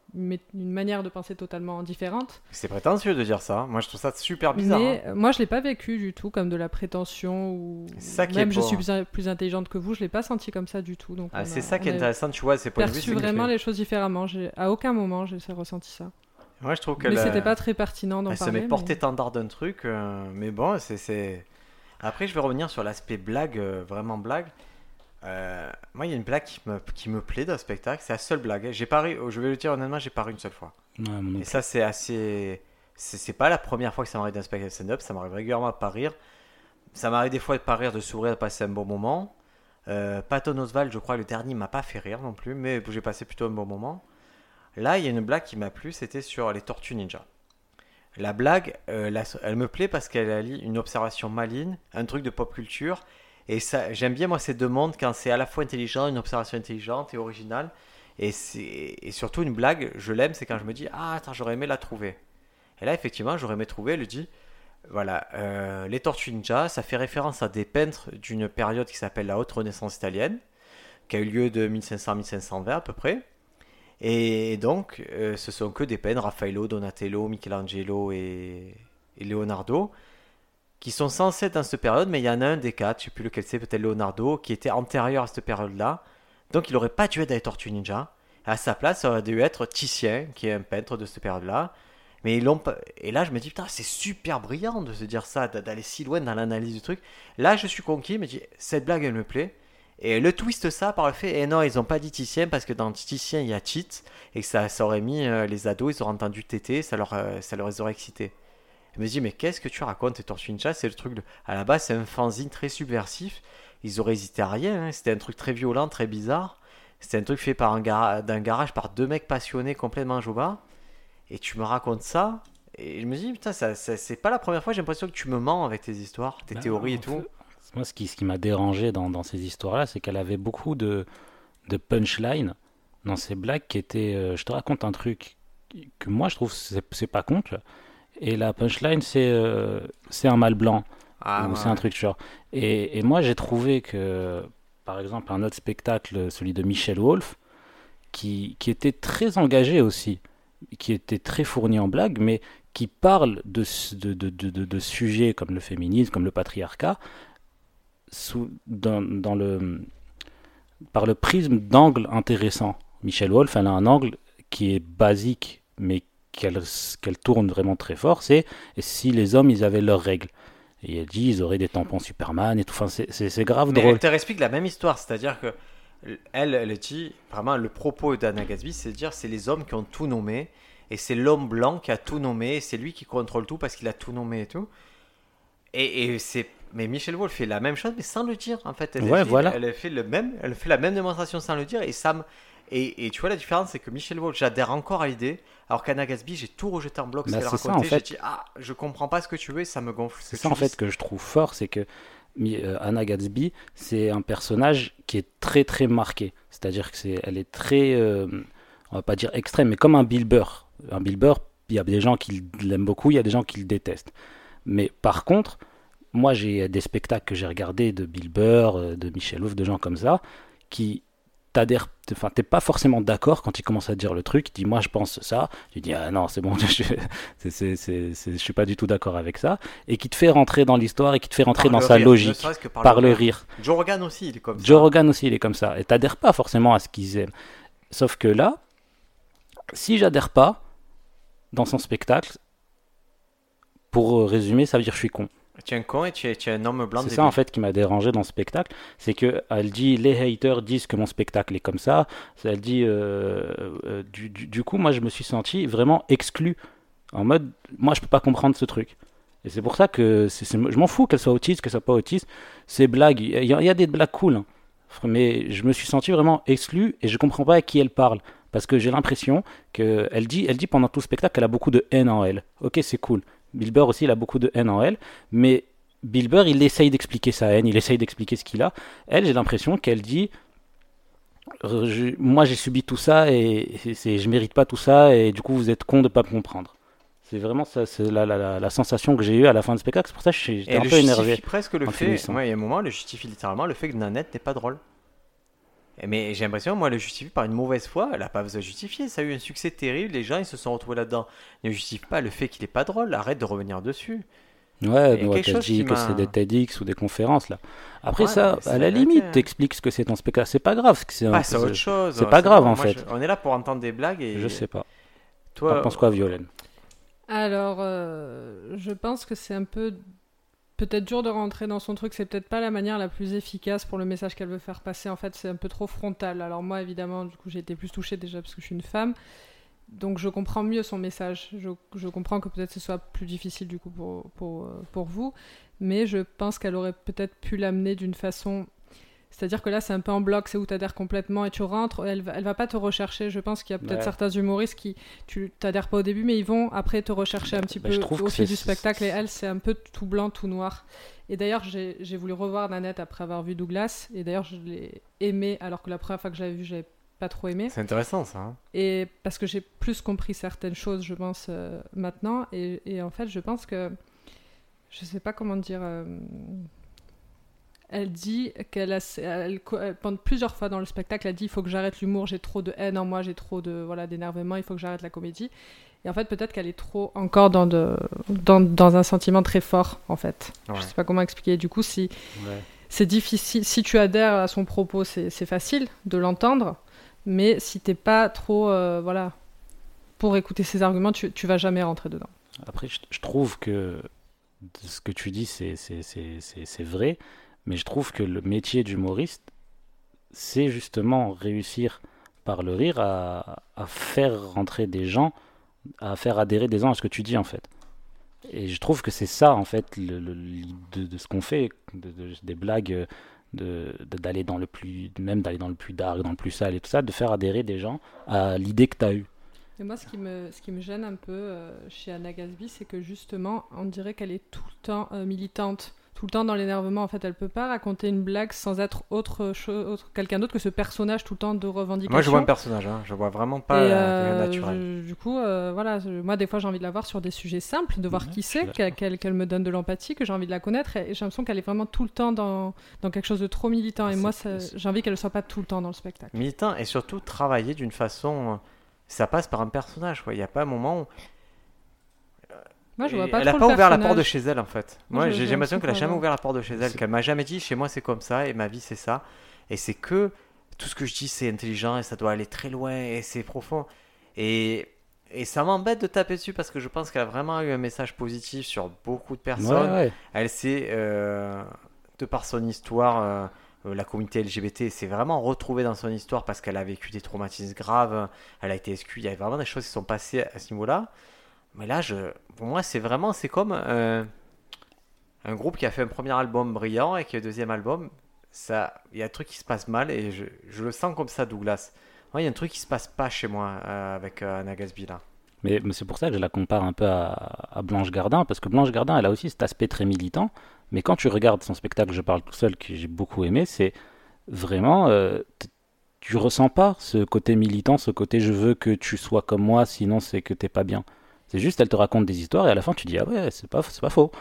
S3: manière de penser totalement différente.
S1: C'est prétentieux de dire ça. Moi, je trouve ça super bizarre.
S3: Mais
S1: hein.
S3: moi, je l'ai pas vécu du tout comme de la prétention ou
S1: C'est ça qui
S3: même
S1: est
S3: je suis
S1: hein.
S3: plus, plus intelligente que vous. Je l'ai pas senti comme ça du tout. Donc
S1: Ah, c'est ça qui est intéressant, tu vois. C'est pas
S3: perçu vraiment les choses différemment. À aucun moment, j'ai ressenti ça.
S1: Moi, je trouve qu'elle
S3: Mais c'était pas très pertinent d'en
S1: elle se
S3: parler.
S1: met
S3: mais-
S1: porte-étendard d'un truc. euh, mais bon, c'est. Après, je vais revenir sur l'aspect blague, euh, vraiment blague. Euh, moi, il y a une blague qui me, qui me plaît dans le spectacle. C'est la seule blague. J'ai pas ri- je vais le dire honnêtement, j'ai pas ri une seule fois.
S2: Ouais,
S1: Et ça, c'est assez. C'est c'est pas la première fois que ça m'arrive d'un spectacle stand-up. Ça m'arrive régulièrement de pas rire. Ça m'arrive des fois de pas rire, de sourire, de passer un bon moment. Euh, Patton Oswald, je crois, le dernier m'a pas fait rire non plus, mais j'ai passé plutôt un bon moment. Là, il y a une blague qui m'a plu, c'était sur les Tortues Ninja. La blague, euh, la- elle me plaît parce qu'elle allie une observation maligne, un truc de pop culture. Et ça, j'aime bien moi ces deux mondes quand c'est à la fois intelligent, une observation intelligente et originale. Et, et surtout une blague, je l'aime, c'est quand je me dis ah attends j'aurais aimé la trouver. Et là effectivement j'aurais aimé trouver, elle dit voilà euh, les Tortues Ninja, ça fait référence à des peintres d'une période qui s'appelle la haute renaissance italienne, qui a eu lieu de 1500 à 1520 à peu près. Et donc, euh, ce sont que des peintres, Raffaello, Donatello, Michelangelo et Leonardo, qui sont censés être dans cette période, mais il y en a un des quatre, je sais plus lequel c'est, peut-être Leonardo, qui était antérieur à cette période-là. Donc, il n'aurait pas dû être dans les Tortues Ninja. À sa place, ça aurait dû être Titien, qui est un peintre de cette période-là. Mais ils l'ont. Et là, je me dis, putain, c'est super brillant de se dire ça, d'a- d'aller si loin dans l'analyse du truc. Là, je suis conquis, je me dis, cette blague, elle me plaît. Et le twist ça par le fait, et non, ils ont pas dit Titien parce que dans Titien il y a cheat et que ça, ça aurait mis euh, les ados, ils auraient entendu tété, ça leur, euh, ça leur aurait excité. Je me dis, mais qu'est-ce que tu racontes, les Tortues Ninja? C'est le truc de. À la base, c'est un fanzine très subversif. Ils auraient hésité à rien, hein. c'était un truc très violent, très bizarre. C'était un truc fait par un d'un garage par deux mecs passionnés complètement joba. Et tu me racontes ça, et je me dis, putain, ça, ça- c'est pas la première fois, j'ai l'impression que tu me mens avec tes histoires, tes
S2: Bah,
S1: théories et tout.
S2: fait, Moi, ce qui, ce qui m'a dérangé dans, dans ces histoires-là, c'est qu'elle avait beaucoup de, de punchline dans ces blagues qui étaient. euh, je te raconte un truc que moi je trouve c'est c'est pas con, tu vois. Et la punchline, c'est euh, c'est un mal blanc
S1: Ah,
S2: ou
S1: ouais.
S2: c'est un truc genre. Et, et moi, j'ai trouvé que, par exemple, un autre spectacle, celui de Michel Wolf, qui, qui était très engagé aussi, qui était très fourni en blagues, mais qui parle de, de, de, de, de- de sujets comme le féminisme, comme le patriarcat, sous, dans, dans le, par le prisme d'angles intéressants. Michel Wolf, elle a un angle qui est basique, mais qu'elle qu'elle tourne vraiment très fort, c'est si les hommes, ils avaient leurs règles. Et elle dit, ils auraient des tampons Superman et tout. Enfin, c'est- grave
S1: Mais
S2: drôle.
S1: elle te explique la même histoire, c'est-à-dire que elle, elle dit vraiment le propos d'Anna Gatsby, c'est de dire c'est les hommes qui ont tout nommé et c'est l'homme blanc qui a tout nommé et c'est lui qui contrôle tout parce qu'il a tout nommé et tout. Et, et c'est mais Michel Wolf fait la même chose mais sans le dire en fait. Elle
S2: Ouais,
S1: fait,
S2: voilà.
S1: Elle fait le même, elle fait la même démonstration sans le dire et ça me et, et tu vois la différence c'est que Michel Wolf j'adhère encore à l'idée alors qu'Anna Gatsby j'ai tout rejeté en bloc
S2: Bah, c'est ça, en fait.
S1: j'ai dit ah je comprends pas ce que tu veux et ça me gonfle. ce
S2: C'est ça en fait que je trouve fort, c'est que euh, Anna Gatsby, c'est un personnage qui est très très marqué. C'est-à-dire que c'est, elle est très, euh, on va pas dire extrême, mais comme un Bill Burr. Un Bill Burr, il y a des gens qui l'aiment beaucoup, il y a des gens qui le détestent. Mais par contre, moi j'ai des spectacles que j'ai regardés de Bill Burr, euh, de Michel Wolf, de gens comme ça, qui t'adhèrent, enfin t'es pas forcément d'accord quand ils commencent à dire le truc, ils disent moi je pense ça, tu dis ah non c'est bon, <laughs> je, suis pas du tout d'accord avec ça, et qui te fait rentrer dans l'histoire et qui te fait rentrer
S1: Par
S2: dans sa
S1: rire,
S2: logique, par le rire.
S1: Joe Rogan aussi il est comme ça.
S2: Joe Rogan aussi, il est comme ça. Et t'adhères pas forcément à ce qu'ils aiment. Sauf que là, si j'adhère pas dans son spectacle, pour résumer, ça veut dire que je suis con.
S1: Tu es un con et tu es, tu es un homme blanc
S2: C'est ça en fait qui m'a dérangé dans ce spectacle, c'est que elle dit les haters disent que mon spectacle est comme ça. Elle dit euh, euh, du, du- du coup moi je me suis senti vraiment exclu en mode moi je peux pas comprendre ce truc. Et c'est pour ça que je m'en fous qu'elle soit autiste, qu'elle soit pas autiste. Ces blagues, il y, a- il y a des blagues cool, hein. mais je me suis senti vraiment exclu et je comprends pas à qui elle parle parce que j'ai l'impression que elle dit, elle dit pendant tout le spectacle qu'elle a beaucoup de haine en elle. Ok c'est cool. Bill Burr aussi il a beaucoup de haine en elle, mais Bill Burr, il essaye d'expliquer sa haine, il essaye d'expliquer ce qu'il a. Elle, j'ai l'impression qu'elle dit euh, je- Moi, j'ai subi tout ça et c'est, je mérite pas tout ça, et du coup, vous êtes con de pas me comprendre. C'est vraiment ça, c'est la, la, la, la sensation que j'ai eue à la fin du spectacle. C'est pour ça que je j'étais un
S1: elle
S2: peu
S1: justifie
S2: énervé.
S1: presque le fait. il y a un moment, elle justifie littéralement le fait que Nanette n'est pas drôle. Mais j'ai l'impression, moi, elle le justifie par une mauvaise foi. Elle n'a pas besoin de justifier. Ça a eu un succès terrible. Les gens, ils se sont retrouvés là-dedans. Ne justifie pas le fait qu'il n'est pas drôle. Arrête de revenir dessus.
S2: Ouais, qu'elle
S1: chose
S2: dit que c'est des TEDx ou des conférences là. Après
S1: Ouais,
S2: ça, à la limite, t'expliques ce que c'est ton spectacle. C'est pas grave. que c'est un-
S1: Pas, c'est
S2: c'est-
S1: autre chose.
S2: c'est pas grave, en
S1: Moi,
S2: fait.
S1: je- on est là pour entendre des blagues. Et
S2: Je sais pas. Toi, penses quoi, Violaine?
S3: Alors, euh, je pense que c'est un peu peut-être dur de rentrer dans son truc. C'est peut-être pas la manière la plus efficace pour le message qu'elle veut faire passer. En fait, c'est un peu trop frontal. Alors moi, évidemment, du coup, j'ai été plus touchée déjà parce que je suis une femme. Donc je comprends mieux son message. Je, comprends que peut-être ce soit plus difficile du coup pour, pour, pour vous. Mais je pense qu'elle aurait peut-être pu l'amener d'une façon c'est-à-dire que là, c'est un peu en bloc, c'est où tu adhères complètement et tu rentres. Elle, elle va pas te rechercher. Je pense qu'il y a peut-être certains humoristes qui, tu t'adhères pas au début, mais ils vont après te rechercher un petit bah, peu au fil du spectacle. Et elle, c'est un peu tout blanc, tout noir. Et d'ailleurs, j'ai voulu revoir Nanette après avoir vu Douglas. Et d'ailleurs, je l'ai aimé, alors que la première fois que j'avais vu, j'avais pas trop aimé.
S1: C'est intéressant ça. Hein.
S3: et parce que j'ai plus compris certaines choses, je pense, euh, maintenant. Et, et, en fait, je pense que. Je sais pas comment dire. Euh, elle dit qu'elle a, elle, pendant plusieurs fois dans le spectacle, elle dit il faut que j'arrête l'humour, j'ai trop de haine en moi, j'ai trop de voilà d'énervement, il faut que j'arrête la comédie. Et en fait, peut-être qu'elle est trop encore dans, de, dans, dans, un sentiment très fort, en fait. Je sais pas comment expliquer. Du coup, si c'est difficile, si tu adhères à son propos, c'est facile de l'entendre, mais si t'es pas trop, euh, voilà, pour écouter ses arguments, tu, tu vas jamais rentrer dedans.
S2: Après, je, je trouve que ce que tu dis, c'est vrai mais je trouve que le métier d'humoriste, c'est justement réussir par le rire à, faire rentrer des gens, à faire adhérer des gens à ce que tu dis en fait. Et je trouve que c'est ça en fait de, ce qu'on fait, des blagues, d'aller dans le plus, même d'aller dans le plus dark, dans le plus sale et tout ça, de faire adhérer des gens à l'idée que tu as eue.
S3: Et moi, ce qui me, ce qui me gêne un peu euh, chez Anna Gasby, c'est que justement, on dirait qu'elle est tout le temps euh, militante tout le temps dans l'énervement. En fait, elle peut pas raconter une blague sans être autre chose, quelqu'un d'autre que ce personnage tout le temps de revendication.
S1: Moi, je vois un personnage, hein. je vois vraiment pas euh, naturel.
S3: du coup, euh, voilà, moi, des fois, j'ai envie de la voir sur des sujets simples, de voir qui c'est, qu'elle me donne de l'empathie, que j'ai envie de la connaître. Et, j'ai l'impression qu'elle est vraiment tout le temps dans, dans quelque chose de trop militant. Et moi, j'ai envie qu'elle ne soit pas tout le temps dans le spectacle.
S1: Militant et surtout travailler d'une façon. Ça passe par un personnage. Il n'y a pas un moment où
S3: moi, je vois pas
S1: elle n'a pas ouvert la porte de chez elle en fait. Moi, j'ai l'impression qu'elle a jamais ouvert la porte de chez elle, qu'elle m'a jamais dit chez moi c'est comme ça et ma vie c'est ça. Et c'est que tout ce que je dis c'est intelligent et ça doit aller très loin et c'est profond. Et, et ça m'embête de taper dessus parce que je pense qu'elle a vraiment eu un message positif sur beaucoup de personnes. Elle sait, euh, de par son histoire, euh, la communauté LGBT s'est vraiment retrouvée dans son histoire parce qu'elle a vécu des traumatismes graves, elle a été exclue, il y a vraiment des choses qui sont passées à ce niveau-là. Mais là, pour moi, c'est vraiment, c'est comme euh, un groupe qui a fait un premier album brillant et qui a un deuxième album. Ça, il y a un truc qui se passe mal et je, le sens comme ça, Douglas. il y a un truc qui se passe pas chez moi euh, avec euh.
S2: Mais, c'est pour ça que je la compare un peu à, à, Blanche Gardin, parce que Blanche Gardin, elle a aussi cet aspect très militant. Mais quand tu regardes son spectacle, je parle tout seul, que j'ai beaucoup aimé, c'est vraiment, tu ressens pas ce côté militant, ce côté je veux que tu sois comme moi, sinon c'est que t'es pas bien. C'est juste, elle te raconte des histoires et à la fin, tu dis, ah ouais, c'est pas, c'est pas faux.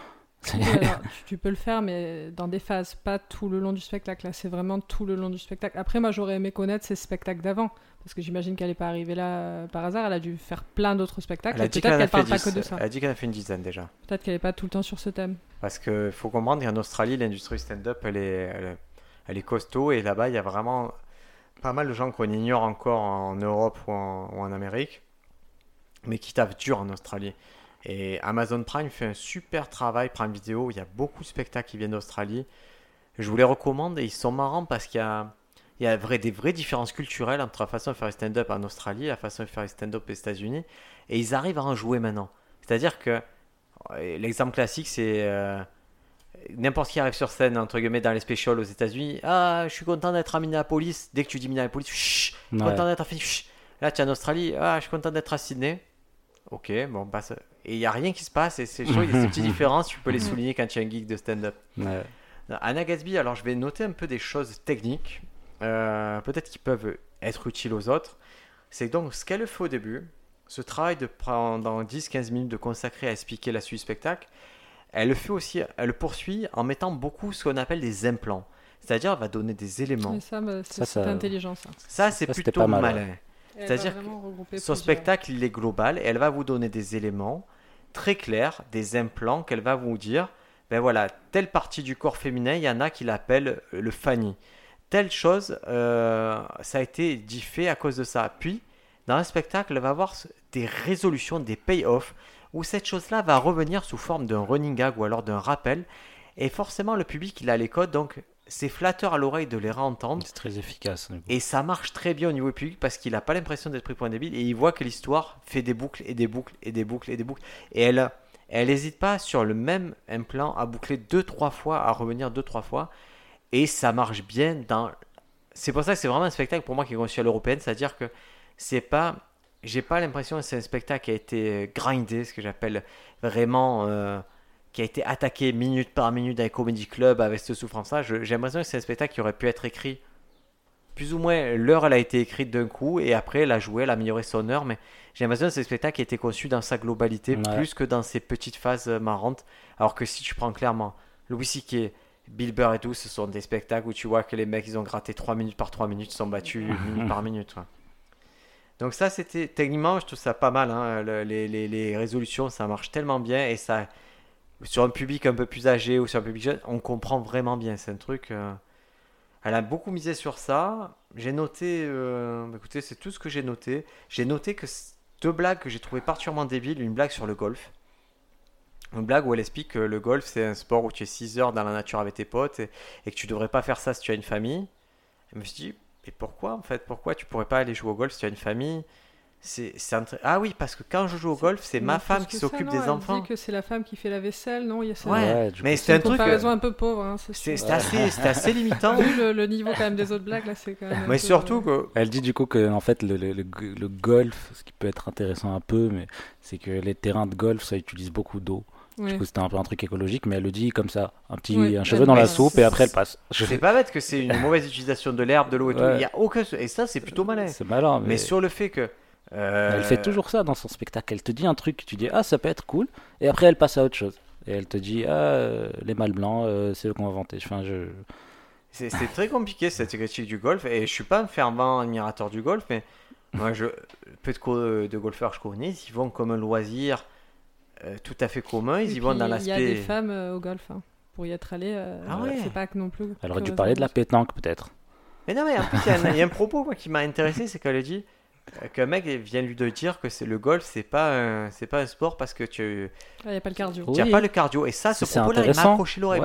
S2: <laughs>
S3: tu, peux le faire, mais dans des phases, pas tout le long du spectacle. Là, c'est vraiment tout le long du spectacle. Après, moi, j'aurais aimé connaître ses spectacles d'avant. Parce que j'imagine qu'elle n'est pas arrivée là euh, par hasard. Elle a dû faire plein d'autres spectacles. Peut-être qu'elle parle pas que de ça.
S1: Elle a dit qu'elle a fait une dizaine déjà.
S3: Peut-être qu'elle n'est pas tout le temps sur ce thème.
S1: Parce qu'il faut comprendre qu'en Australie, l'industrie stand-up, elle est, elle, est costaud. Et là-bas, il y a vraiment pas mal de gens qu'on ignore encore en Europe ou en, ou en Amérique mais qui tape dur en Australie. Et Amazon Prime fait un super travail, Prime Video, il y a beaucoup de spectacles qui viennent d'Australie. Je vous les recommande et ils sont marrants parce qu'il y a, il y a vrai, des vraies différences culturelles entre la façon de faire stand-up en Australie et la façon de faire stand-up aux États-Unis. Et ils arrivent à en jouer maintenant. C'est-à-dire que euh, l'exemple classique, c'est euh, n'importe qui arrive sur scène, entre guillemets, dans les specials aux États-Unis. Ah, je suis content d'être à Minneapolis. Dès que tu dis Minneapolis, je suis content d'être à Phoenix. Là, tu es en Australie. Ah, je suis content d'être à Sydney. Ok, bon, bah, et il n'y a rien qui se passe, et c'est chaud, il y a ces petites <laughs> différences, tu peux les souligner quand tu es un geek de stand-up. Anna Gatsby, alors je vais noter un peu des choses techniques, euh, peut-être qui peuvent être utiles aux autres. C'est donc ce qu'elle fait au début, ce travail de pendant 10-15 minutes de consacrer à expliquer la suite du spectacle, elle le fait aussi, elle le poursuit en mettant beaucoup ce qu'on appelle des implants. C'est-à-dire, elle va donner des éléments.
S3: ça, bah, c'est intelligent, ça.
S1: Ça, c'est plutôt malin. C'est-à-dire que son spectacle, il est global et elle va vous donner des éléments très clairs, des implants qu'elle va vous dire, ben voilà, telle partie du corps féminin, il y en a qui l'appellent euh, le fanny. Telle chose, euh, ça a été dit fait à cause de ça. Puis, dans un spectacle va avoir des résolutions, des pay-offs, où cette chose-là va revenir sous forme d'un running gag ou alors d'un rappel. Et forcément, le public, il a les codes, donc c'est flatteur à l'oreille de les réentendre.
S2: C'est très efficace.
S1: Et ça marche très bien au niveau public parce qu'il n'a pas l'impression d'être pris pour un débile et il voit que l'histoire fait des boucles et des boucles et des boucles et des boucles. Et elle elle n'hésite pas sur le même implant à boucler deux trois fois, à revenir deux trois fois. Et ça marche bien dans. C'est pour ça que c'est vraiment un spectacle pour moi qui est conçu à l'européenne, c'est-à-dire que c'est pas. J'ai pas l'impression que c'est un spectacle qui a été grindé, ce que j'appelle vraiment. Euh, qui a été attaqué minute par minute avec Comedy Club, avec cette souffrance-là. J'ai l'impression que c'est un spectacle qui aurait pu être écrit plus ou moins. L'heure, elle a été écrite d'un coup et après, elle a joué, elle a amélioré son heure. Mais j'ai l'impression que c'est un spectacle qui a été conçu dans sa globalité plus que dans ses petites phases euh, marrantes. Alors que si tu prends clairement Louis C.K., Bill Burr et tout, ce sont des spectacles où tu vois que les mecs, ils ont gratté 3 minutes par 3 minutes, ils sont battus minute par <laughs> minute. Donc ça, c'était techniquement, je trouve ça pas mal. Hein, les, les, les, résolutions, ça marche tellement bien et ça sur un public un peu plus âgé ou sur un public jeune, on comprend vraiment bien. C'est un truc. Euh, elle a beaucoup misé sur ça. J'ai noté. Euh, écoutez, c'est tout ce que j'ai noté. J'ai noté que deux blagues que j'ai trouvé particulièrement débiles. Une blague sur le golf. Une blague où elle explique que le golf, c'est un sport où tu es 6 heures dans la nature avec tes potes et, et que tu devrais pas faire ça si tu as une famille. Je me suis dit, mais pourquoi en fait? Pourquoi tu pourrais pas aller jouer au golf si tu as une famille? C'est, Ah oui, parce que quand je joue au golf, c'est ma femme qui s'occupe des enfants.
S3: Dit que c'est la femme qui fait la vaisselle, non Il y a ça.
S1: Ouais, mais c'est un truc.
S3: raison un peu pauvre. Hein,
S1: c'est, assez, assez, limitant. <laughs>
S3: Vu le, niveau quand même des autres blagues, là, c'est quand même.
S1: Mais surtout que.
S2: Elle dit du coup que en fait le, le, le, golf, ce qui peut être intéressant un peu, mais c'est que les terrains de golf, ça utilise beaucoup d'eau. Du coup, c'était un peu un truc écologique, mais elle le dit comme ça, un petit un cheveu dans la soupe et après elle passe.
S1: Je sais pas bête que c'est une mauvaise utilisation de l'herbe, de l'eau et tout. Il y a aucun et ça c'est plutôt malin.
S2: C'est malin.
S1: Mais... mais sur le fait que
S2: elle fait toujours ça dans son spectacle. Elle te dit un truc, tu dis ah ça peut être cool, et après elle passe à autre chose. Et elle te dit ah euh, les mâles blancs, euh, c'est eux qu'on va inventer. Enfin, je...
S1: C'est très compliqué cette critique du golf, et je suis pas un fervent admirateur du golf, mais moi je peu de, de golfeurs que je connais, ils vont comme un loisir euh, tout à fait commun, ils y vont dans l'aspect.
S3: Il y a des femmes au golf. Hein. Pour y être allé, ah ouais. c'est pas que non plus.
S2: Elle aurait dû parler de la pétanque peut-être.
S1: Mais non, mais en plus, il y, a un propos qui m'a intéressé, c'est qu'elle a dit euh, qu'un mec vient lui de dire que c'est le golf c'est pas c'est pas un sport parce que tu
S3: il n'y a pas le cardio.
S1: il n'y a pas le cardio. Et ça ce propos là il m'a accroché l'oreille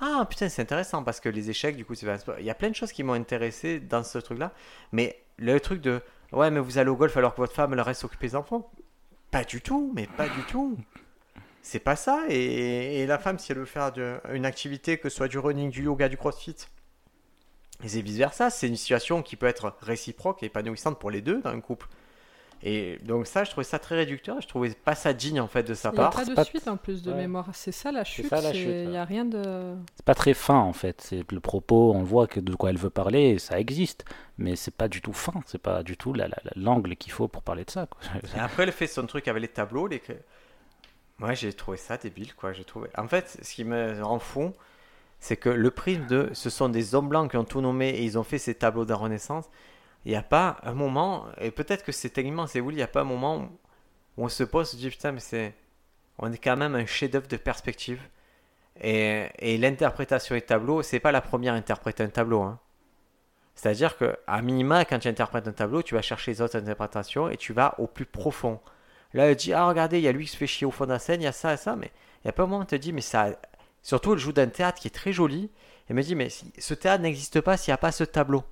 S1: ah putain c'est intéressant parce que les échecs du coup c'est pas un sport. Il y a plein de choses qui m'ont intéressé dans ce truc là mais le truc de ouais mais vous allez au golf alors que votre femme elle reste s'occuper des enfants. Pas du tout mais pas du tout. C'est pas ça. Et, et, la femme si elle veut faire une activité que ce soit du running du yoga du crossfit et c'est vice-versa, c'est une situation qui peut être réciproque et épanouissante pour les deux dans un couple. Et donc ça, je trouvais ça très réducteur. Je trouvais pas ça digne en fait de sa part.
S3: Il n'y a pas de suite en plus de mémoire. C'est ça la chute. Il n'y a rien de.
S2: C'est pas très fin en fait. C'est le propos. On voit que de quoi elle veut parler, ça existe, mais c'est pas du tout fin. C'est pas du tout l'angle qu'il faut pour parler de ça.
S1: Et après, elle fait son truc avec les tableaux. Les... Moi, j'ai trouvé ça débile quoi. J'ai trouvé. En fait, ce qui me rend fou, c'est que le prisme de ce sont des hommes blancs qui ont tout nommé et ils ont fait ces tableaux de la Renaissance. Il n'y a pas un moment, et peut-être que c'est techniquement c'est voulu, il n'y a pas un moment où on se pose, on se dit putain, mais c'est. On est quand même un chef-d'œuvre de perspective. Et, l'interprétation des tableaux, c'est pas la première à interpréter un tableau. Hein. C'est-à-dire que, à minima, quand tu interprètes un tableau, tu vas chercher les autres interprétations et tu vas au plus profond. Là, elle dit Ah, regardez, il y a lui qui se fait chier au fond de la scène, il y a ça et ça, mais il n'y a pas un moment où tu te dis Mais ça, Surtout, elle joue d'un théâtre qui est très joli. Elle me dit, mais ce théâtre n'existe pas s'il n'y a pas ce tableau.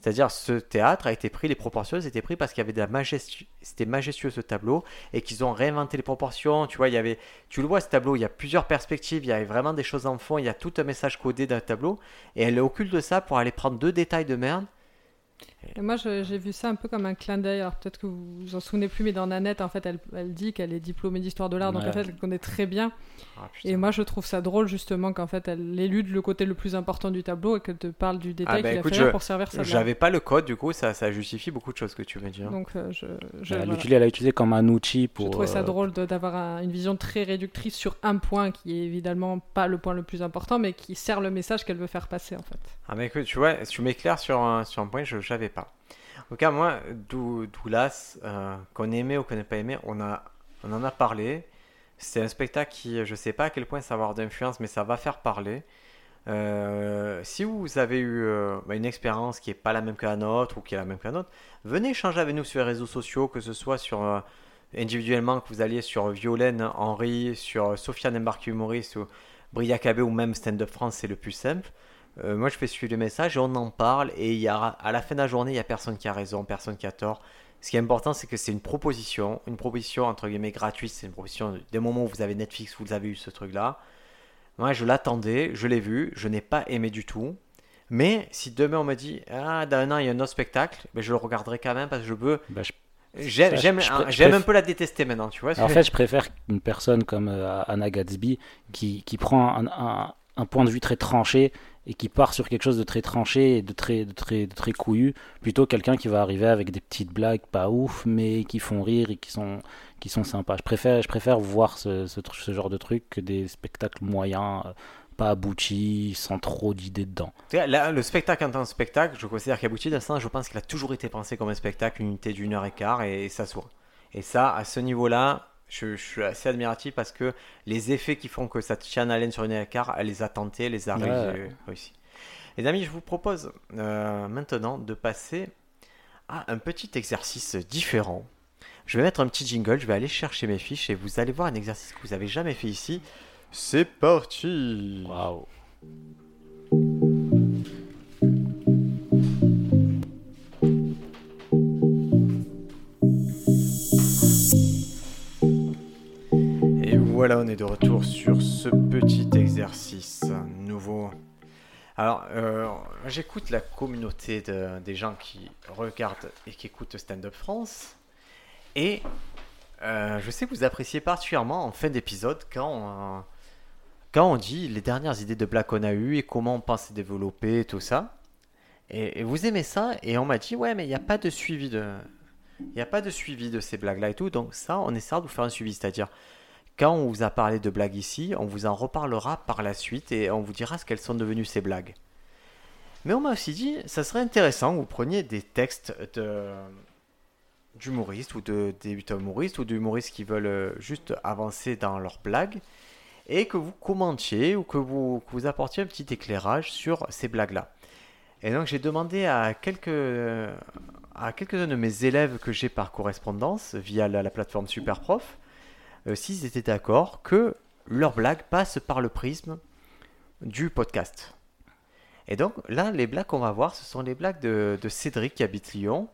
S1: C'est-à-dire, ce théâtre a été pris, les proportions étaient prises parce qu'il y avait de la majestueux, c'était majestueux ce tableau, et qu'ils ont réinventé les proportions. Tu vois, il y avait, tu le vois ce tableau, il y a plusieurs perspectives, il y avait vraiment des choses en fond, il y a tout un message codé dans le tableau, et elle occulte ça pour aller prendre deux détails de merde
S3: et moi, j'ai vu ça un peu comme un clin d'œil. Alors peut-être que vous vous en souvenez plus, mais dans Nanette, en fait, elle, elle dit qu'elle est diplômée d'histoire de l'art, donc en fait, elle connaît très bien. Ah, et moi, je trouve ça drôle justement qu'en fait, elle élude le côté le plus important du tableau et qu'elle te parle du détail ah, bah, qu'il a fait pour servir ça.
S1: J'avais pas le code, du coup, ça, ça justifie beaucoup de choses que tu veux dire.
S3: Donc, euh, je,
S2: elle, a utilisé comme un outil pour.
S3: Je trouvais ça euh, drôle d'avoir une vision très réductrice sur un point qui est évidemment pas le point le plus important, mais qui sert le message qu'elle veut faire passer en fait.
S1: Ah, mais écoute, tu vois, tu m'éclaires sur un, sur un point, je pas. En tout cas, moi, Doulas, euh, qu'on aimait ou qu'on n'ait pas aimé, on, a, on en a parlé. C'est un spectacle qui, je ne sais pas à quel point ça va avoir d'influence, mais ça va faire parler. Euh, si vous avez eu euh, bah, une expérience qui n'est pas la même que la nôtre ou qui est la même que la nôtre, venez échanger avec nous sur les réseaux sociaux, que ce soit sur euh, individuellement, que vous alliez sur Violaine, Henri, sur Sofiane Embarque Humoriste ou Bria KB ou même Stand Up France, c'est le plus simple. Euh, moi, je fais suivre le message et on en parle. Et il y a, à la fin de la journée, il n'y a personne qui a raison, personne qui a tort. Ce qui est important, c'est que c'est une proposition, une proposition entre guillemets gratuite. C'est une proposition des moments où vous avez Netflix, vous avez eu ce truc-là. Moi, je l'attendais, je l'ai vu, je n'ai pas aimé du tout. Mais si demain on me dit, ah, dans un an, il y a un autre spectacle, ben, je le regarderai quand même parce que je veux.
S2: Bah, je-
S1: J'aime un peu la détester maintenant, tu vois.
S2: En fait, je préfère une personne comme euh, Anna Gatsby qui, qui prend un, un- un point de vue très tranché et qui part sur quelque chose de très tranché et de très, de très, de très couillu, plutôt quelqu'un qui va arriver avec des petites blagues pas ouf, mais qui font rire et qui sont, qui sont sympas. Je préfère, je préfère voir ce, genre de truc que des spectacles moyens, euh, pas aboutis, sans trop d'idées dedans.
S1: Là, le spectacle en tant que spectacle, je considère qu'Abouti d'instant, je pense qu'il a toujours été pensé comme un spectacle, une unité d'une heure et quart, et, ça soit. Et ça, à ce niveau-là, je, je suis assez admiratif parce que les effets qui font que ça tient en haleine sur une quart, elle les a tentés, elle les a
S2: Ouais.
S1: réussi-. Les amis, je vous propose euh, maintenant de passer à un petit exercice différent. Je vais mettre un petit jingle, je vais aller chercher mes fiches et vous allez voir un exercice que vous avez jamais fait ici. C'est parti
S2: Waouh!
S1: Voilà, on est de retour sur ce petit exercice nouveau. Alors, euh, j'écoute la communauté de- des gens qui regardent et qui écoutent Stand Up France. Et euh, je sais que vous appréciez particulièrement en fin d'épisode quand, on- quand on dit les dernières idées de blagues qu'on a eues et comment on pense développer, tout ça. Et, et vous aimez ça Et on m'a dit, ouais, mais il n'y a pas de suivi de... Il n'y a pas de suivi de ces blagues-là et tout. Donc ça, on essaiera de vous faire un suivi. C'est-à-dire, quand on vous a parlé de blagues ici, on vous en reparlera par la suite et on vous dira ce qu'elles sont devenues ces blagues. Mais on m'a aussi dit, ça serait intéressant que vous preniez des textes d'humoristes ou de débutants humoristes ou d'humoristes qui veulent euh, juste avancer dans leurs blagues et que vous commentiez ou que vous, vous apportiez un petit éclairage sur ces blagues-là. Et donc j'ai demandé à quelques, à quelques-uns de mes élèves que j'ai par correspondance via la plateforme Superprof euh, s'ils étaient d'accord que leurs blagues passent par le prisme du podcast. Et donc là, les blagues qu'on va voir, ce sont les blagues de, de Cédric qui habite Lyon.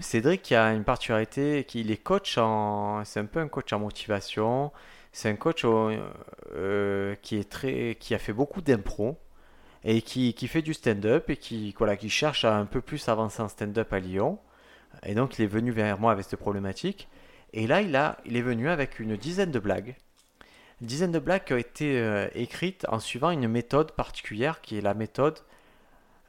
S1: Cédric qui a une particularité, qu'il est coach en, c'est un peu un coach en motivation. C'est un coach au- euh, qui est très, qui a fait beaucoup d'impro et qui, qui fait du stand-up et qui, voilà, qui cherche à un peu plus avancer en stand-up à Lyon. Et donc il est venu vers moi avec cette problématique. Et là, il, a, il est venu avec une dizaine de blagues. Une dizaine de blagues qui ont été euh, écrites en suivant une méthode particulière qui est la méthode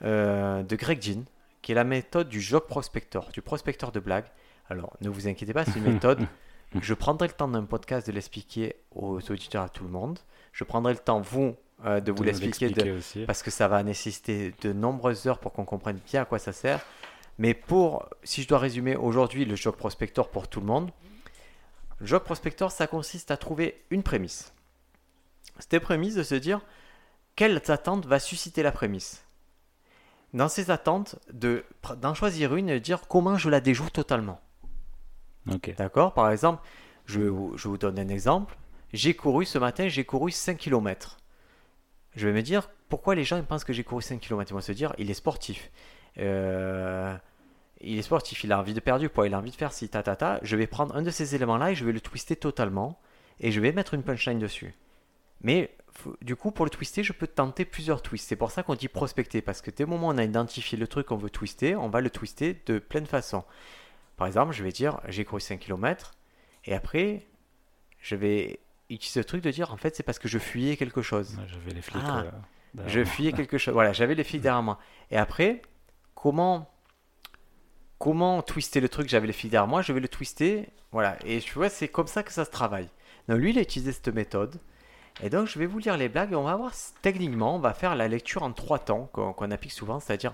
S1: euh, de Greg Jean, qui est la méthode du joke prospector, du prospecteur de blagues. Alors, ne vous inquiétez pas, c'est une méthode. <laughs> Je prendrai le temps d'un podcast de l'expliquer aux auditeurs, à tout le monde. Je prendrai le temps, vous, euh, de vous l'expliquer, de- parce que ça va nécessiter de nombreuses heures pour qu'on comprenne bien à quoi ça sert. Mais pour, si je dois résumer aujourd'hui le joke prospector pour tout le monde, le joke prospector, ça consiste à trouver une prémisse. Cette prémisse de se dire quelles attentes va susciter la prémisse? Dans ces attentes, de- d'en choisir une et de dire comment je la déjoue totalement. D'accord? Par exemple, je, je vous donne un exemple. J'ai couru ce matin, j'ai couru 5 km. Je vais me dire, pourquoi les gens pensent que j'ai couru 5 km Ils vont se dire, il est sportif. Euh, il est sportif, il a envie de perdre du poids, il a envie de faire ci, ta, ta, ta. Je vais prendre un de ces éléments-là et je vais le twister totalement. Et je vais mettre une punchline dessus. Mais du coup, pour le twister, je peux tenter plusieurs twists. C'est pour ça qu'on dit prospecter. Parce que dès le moment où on a identifié le truc qu'on veut twister, on va le twister de plein de façons. Par exemple, je vais dire j'ai couru 5 km et après je vais utiliser le truc de dire en fait c'est parce que je fuyais quelque chose.
S2: J'avais les flics.
S1: Ah.
S2: euh,
S1: Je fuyais <laughs> quelque chose. Voilà, j'avais les flics derrière moi. Et après, comment comment twister le truc J'avais les flics derrière moi, je vais le twister. Voilà. Et tu vois, c'est comme ça que ça se travaille. Donc lui, il a utilisé cette méthode. Et donc, je vais vous lire les blagues et on va voir techniquement, on va faire la lecture en trois temps qu'on applique souvent, c'est-à-dire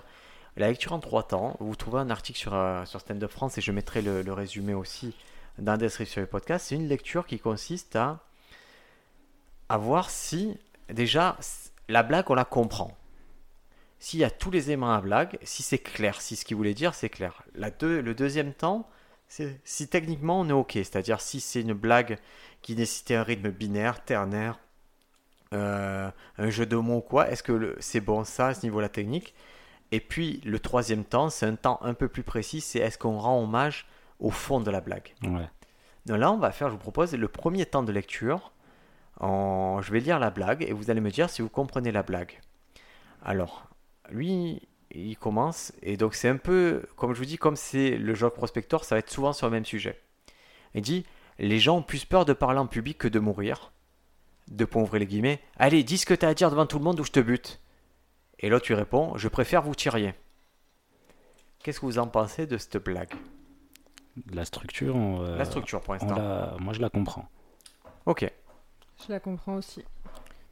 S1: la lecture en trois temps. Vous trouvez un article sur, euh, sur Stand France et je mettrai le, le résumé aussi dans la description du podcast. C'est une lecture qui consiste à, à voir si, déjà, la blague, on la comprend. S'il y a tous les éléments à la blague, si c'est clair, si ce qu'il voulait dire, c'est clair. La deux- le deuxième temps, c'est si techniquement on est OK, c'est-à-dire si c'est une blague qui nécessitait un rythme binaire, ternaire, euh, un jeu de mots ou quoi, est-ce que c'est bon ça à ce niveau de la technique? Et puis le troisième temps, c'est un temps un peu plus précis, c'est est-ce qu'on rend hommage au fond de la blague?
S2: Ouais.
S1: donc là, on va faire, je vous propose, le premier temps de lecture. En... Je vais lire la blague et vous allez me dire si vous comprenez la blague. Alors, lui, il commence, et donc c'est un peu, comme je vous dis, comme c'est le jeu prospector, ça va être souvent sur le même sujet. Il dit Les gens ont plus peur de parler en public que de mourir. Deux points ouvrez les guillemets. Allez, dis ce que t'as à dire devant tout le monde ou je te bute. Et l'autre lui répond Je préfère vous tiriez. Qu'est-ce que vous en pensez de cette blague?
S2: La structure, on, euh,
S1: La structure pour l'instant.
S2: la- moi je la comprends.
S1: Ok.
S3: Je la comprends aussi.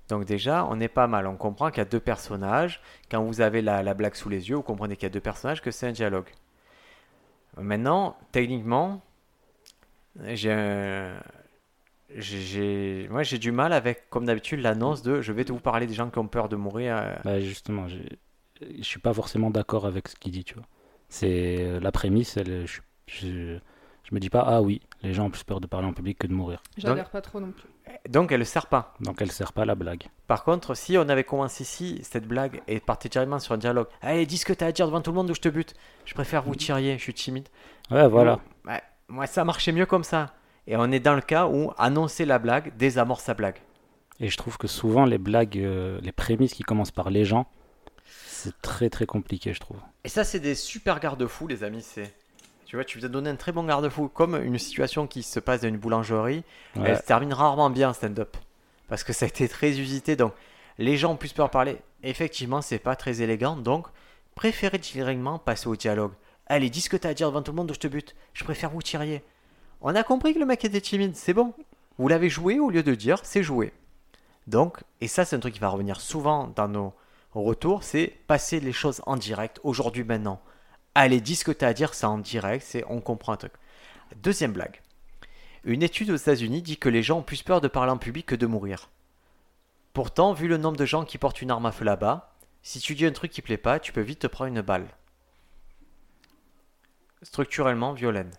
S1: Donc déjà, on est pas mal. On comprend qu'il y a deux personnages. Quand vous avez la, la blague sous les yeux, vous comprenez qu'il y a deux personnages, que c'est un dialogue. Maintenant, techniquement, j'ai un- j'ai- j'ai- moi j'ai du mal avec, comme d'habitude, l'annonce de je vais te vous parler des gens qui ont peur de mourir. euh,
S2: Bah, justement, je suis pas forcément d'accord avec ce qu'il dit, tu vois. C'est la prémisse, elle, je, je, je me dis pas, ah oui, les gens ont plus peur de parler en public que de mourir.
S3: J'adhère pas trop non plus.
S1: Donc elle ne sert pas.
S2: Donc elle sert pas la blague.
S1: Par contre, si on avait commencé ici, cette blague, et partait directement sur un dialogue, allez, dis ce que t'as à dire devant tout le monde ou je te bute. Je préfère vous tiriez, je suis timide.
S2: Ouais, voilà.
S1: Ouais, moi, ça marchait mieux comme ça. Et on est dans le cas où annoncer la blague désamorce sa blague.
S2: Et je trouve que souvent les blagues, euh, les prémices qui commencent par les gens, c'est très très compliqué, je trouve.
S1: Et ça, c'est des super garde-fous, les amis. C'est, tu vois, tu vous as donné un très bon garde-fou, comme une situation qui se passe dans une boulangerie.
S2: Ouais.
S1: Elle se termine rarement bien en stand-up, parce que ça a été très usité. Donc, les gens ont plus peur de parler. Effectivement, c'est pas très élégant. Donc, préférez directement passer au dialogue. Allez, dis ce que t'as à dire devant tout le monde ou je te bute. Je préfère vous tiriez. On a compris que le mec était timide, c'est bon. Vous l'avez joué au lieu de dire c'est joué. Donc, et ça, c'est un truc qui va revenir souvent dans nos retours, c'est passer les choses en direct, aujourd'hui, maintenant. Allez, dis ce que tu as à dire, c'est en direct, c'est on comprend un truc. Deuxième blague. Une étude aux États-Unis dit que les gens ont plus peur de parler en public que de mourir. Pourtant, vu le nombre de gens qui portent une arme à feu là-bas, si tu dis un truc qui plaît pas, tu peux vite te prendre une balle. Structurellement violente.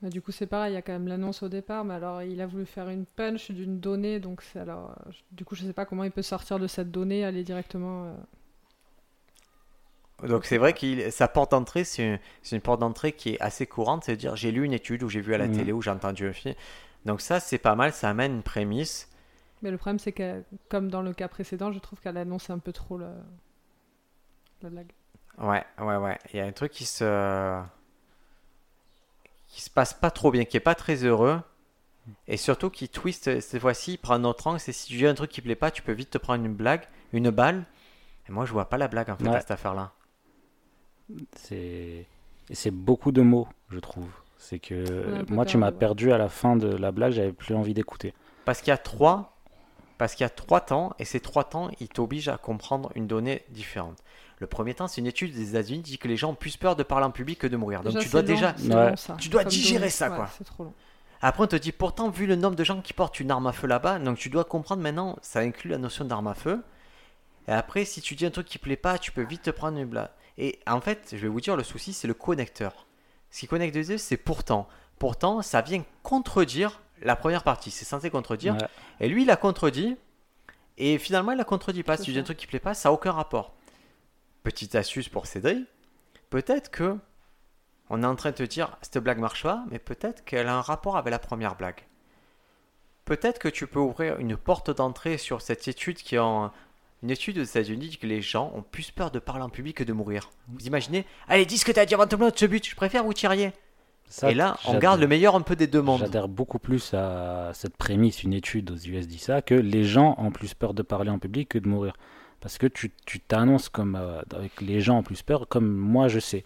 S3: Bah, du coup, c'est pareil, il y a quand même l'annonce au départ, mais alors il a voulu faire une punch d'une donnée, donc alors. euh, Du coup, je sais pas comment il peut sortir de cette donnée, aller directement. euh,
S1: Donc c'est vrai que sa porte d'entrée, c'est une, porte d'entrée qui est assez courante, c'est-à-dire j'ai lu une étude ou j'ai vu à la
S2: Mhm.
S1: télé ou j'ai entendu un film. Donc ça c'est pas mal, ça amène une prémisse.
S3: Mais le problème, c'est que, comme dans le cas précédent, je trouve qu'elle annonce un peu trop la, la blague.
S1: Ouais, ouais, ouais. Il y a un truc qui se qui se passe pas trop bien, qui est pas très heureux. Et surtout qui twist cette fois-ci, il prend un autre angle, c'est si tu dis un truc qui plaît pas, tu peux vite te prendre une blague, une balle. Et moi je vois pas la blague en fait
S2: Ouais.
S1: à cette affaire-là.
S2: C'est beaucoup de mots, je trouve. C'est que moi, tu m'as
S3: ouais.
S2: perdu à la fin de la blague, j'avais plus envie d'écouter.
S1: Parce qu'il y a trois, parce qu'il y a trois temps, et ces trois temps, ils t'obligent à comprendre une donnée différente. Le premier temps, c'est une étude des États-Unis qui dit que les gens ont plus peur de parler en public que de mourir. Donc tu dois
S3: long,
S1: déjà.
S3: c'est
S2: Ouais.
S3: long, ça,
S1: Tu dois
S3: comme
S1: digérer ça,
S3: Ouais,
S1: quoi.
S3: C'est trop long.
S1: Après, on te dit pourtant, vu le nombre de gens qui portent une arme à feu là-bas, donc tu dois comprendre maintenant, ça inclut la notion d'arme à feu. Et après, si tu dis un truc qui plaît pas, tu peux vite te prendre une blague. Et en fait, je vais vous dire, le souci, c'est le connecteur. Ce qui connecte les deux, c'est pourtant. Pourtant, ça vient contredire la première partie. C'est censé contredire.
S2: Ouais.
S1: Et lui, il a contredit. Et finalement, il a contredit pas. Si tu dis un truc qui plaît pas, ça n'a aucun rapport. Petite astuce pour Cédric. Peut-être que on est en train de te dire cette blague marche pas, mais peut-être qu'elle a un rapport avec la première blague. Peut-être que tu peux ouvrir une porte d'entrée sur cette étude qui est en une étude aux États-Unis dit que les gens ont plus peur de parler en public que de mourir. Vous imaginez Allez, dis ce que t'as à dire avant monde, ce but, je préfère vous tiriez.
S2: Ça,
S1: Et là, on garde le meilleur un peu des deux mondes.
S2: J'adhère beaucoup plus à cette prémisse, une étude aux US dit ça, que les gens ont plus peur de parler en public que de mourir. Parce que tu t'annonces comme euh, avec les gens ont plus peur, comme moi je sais.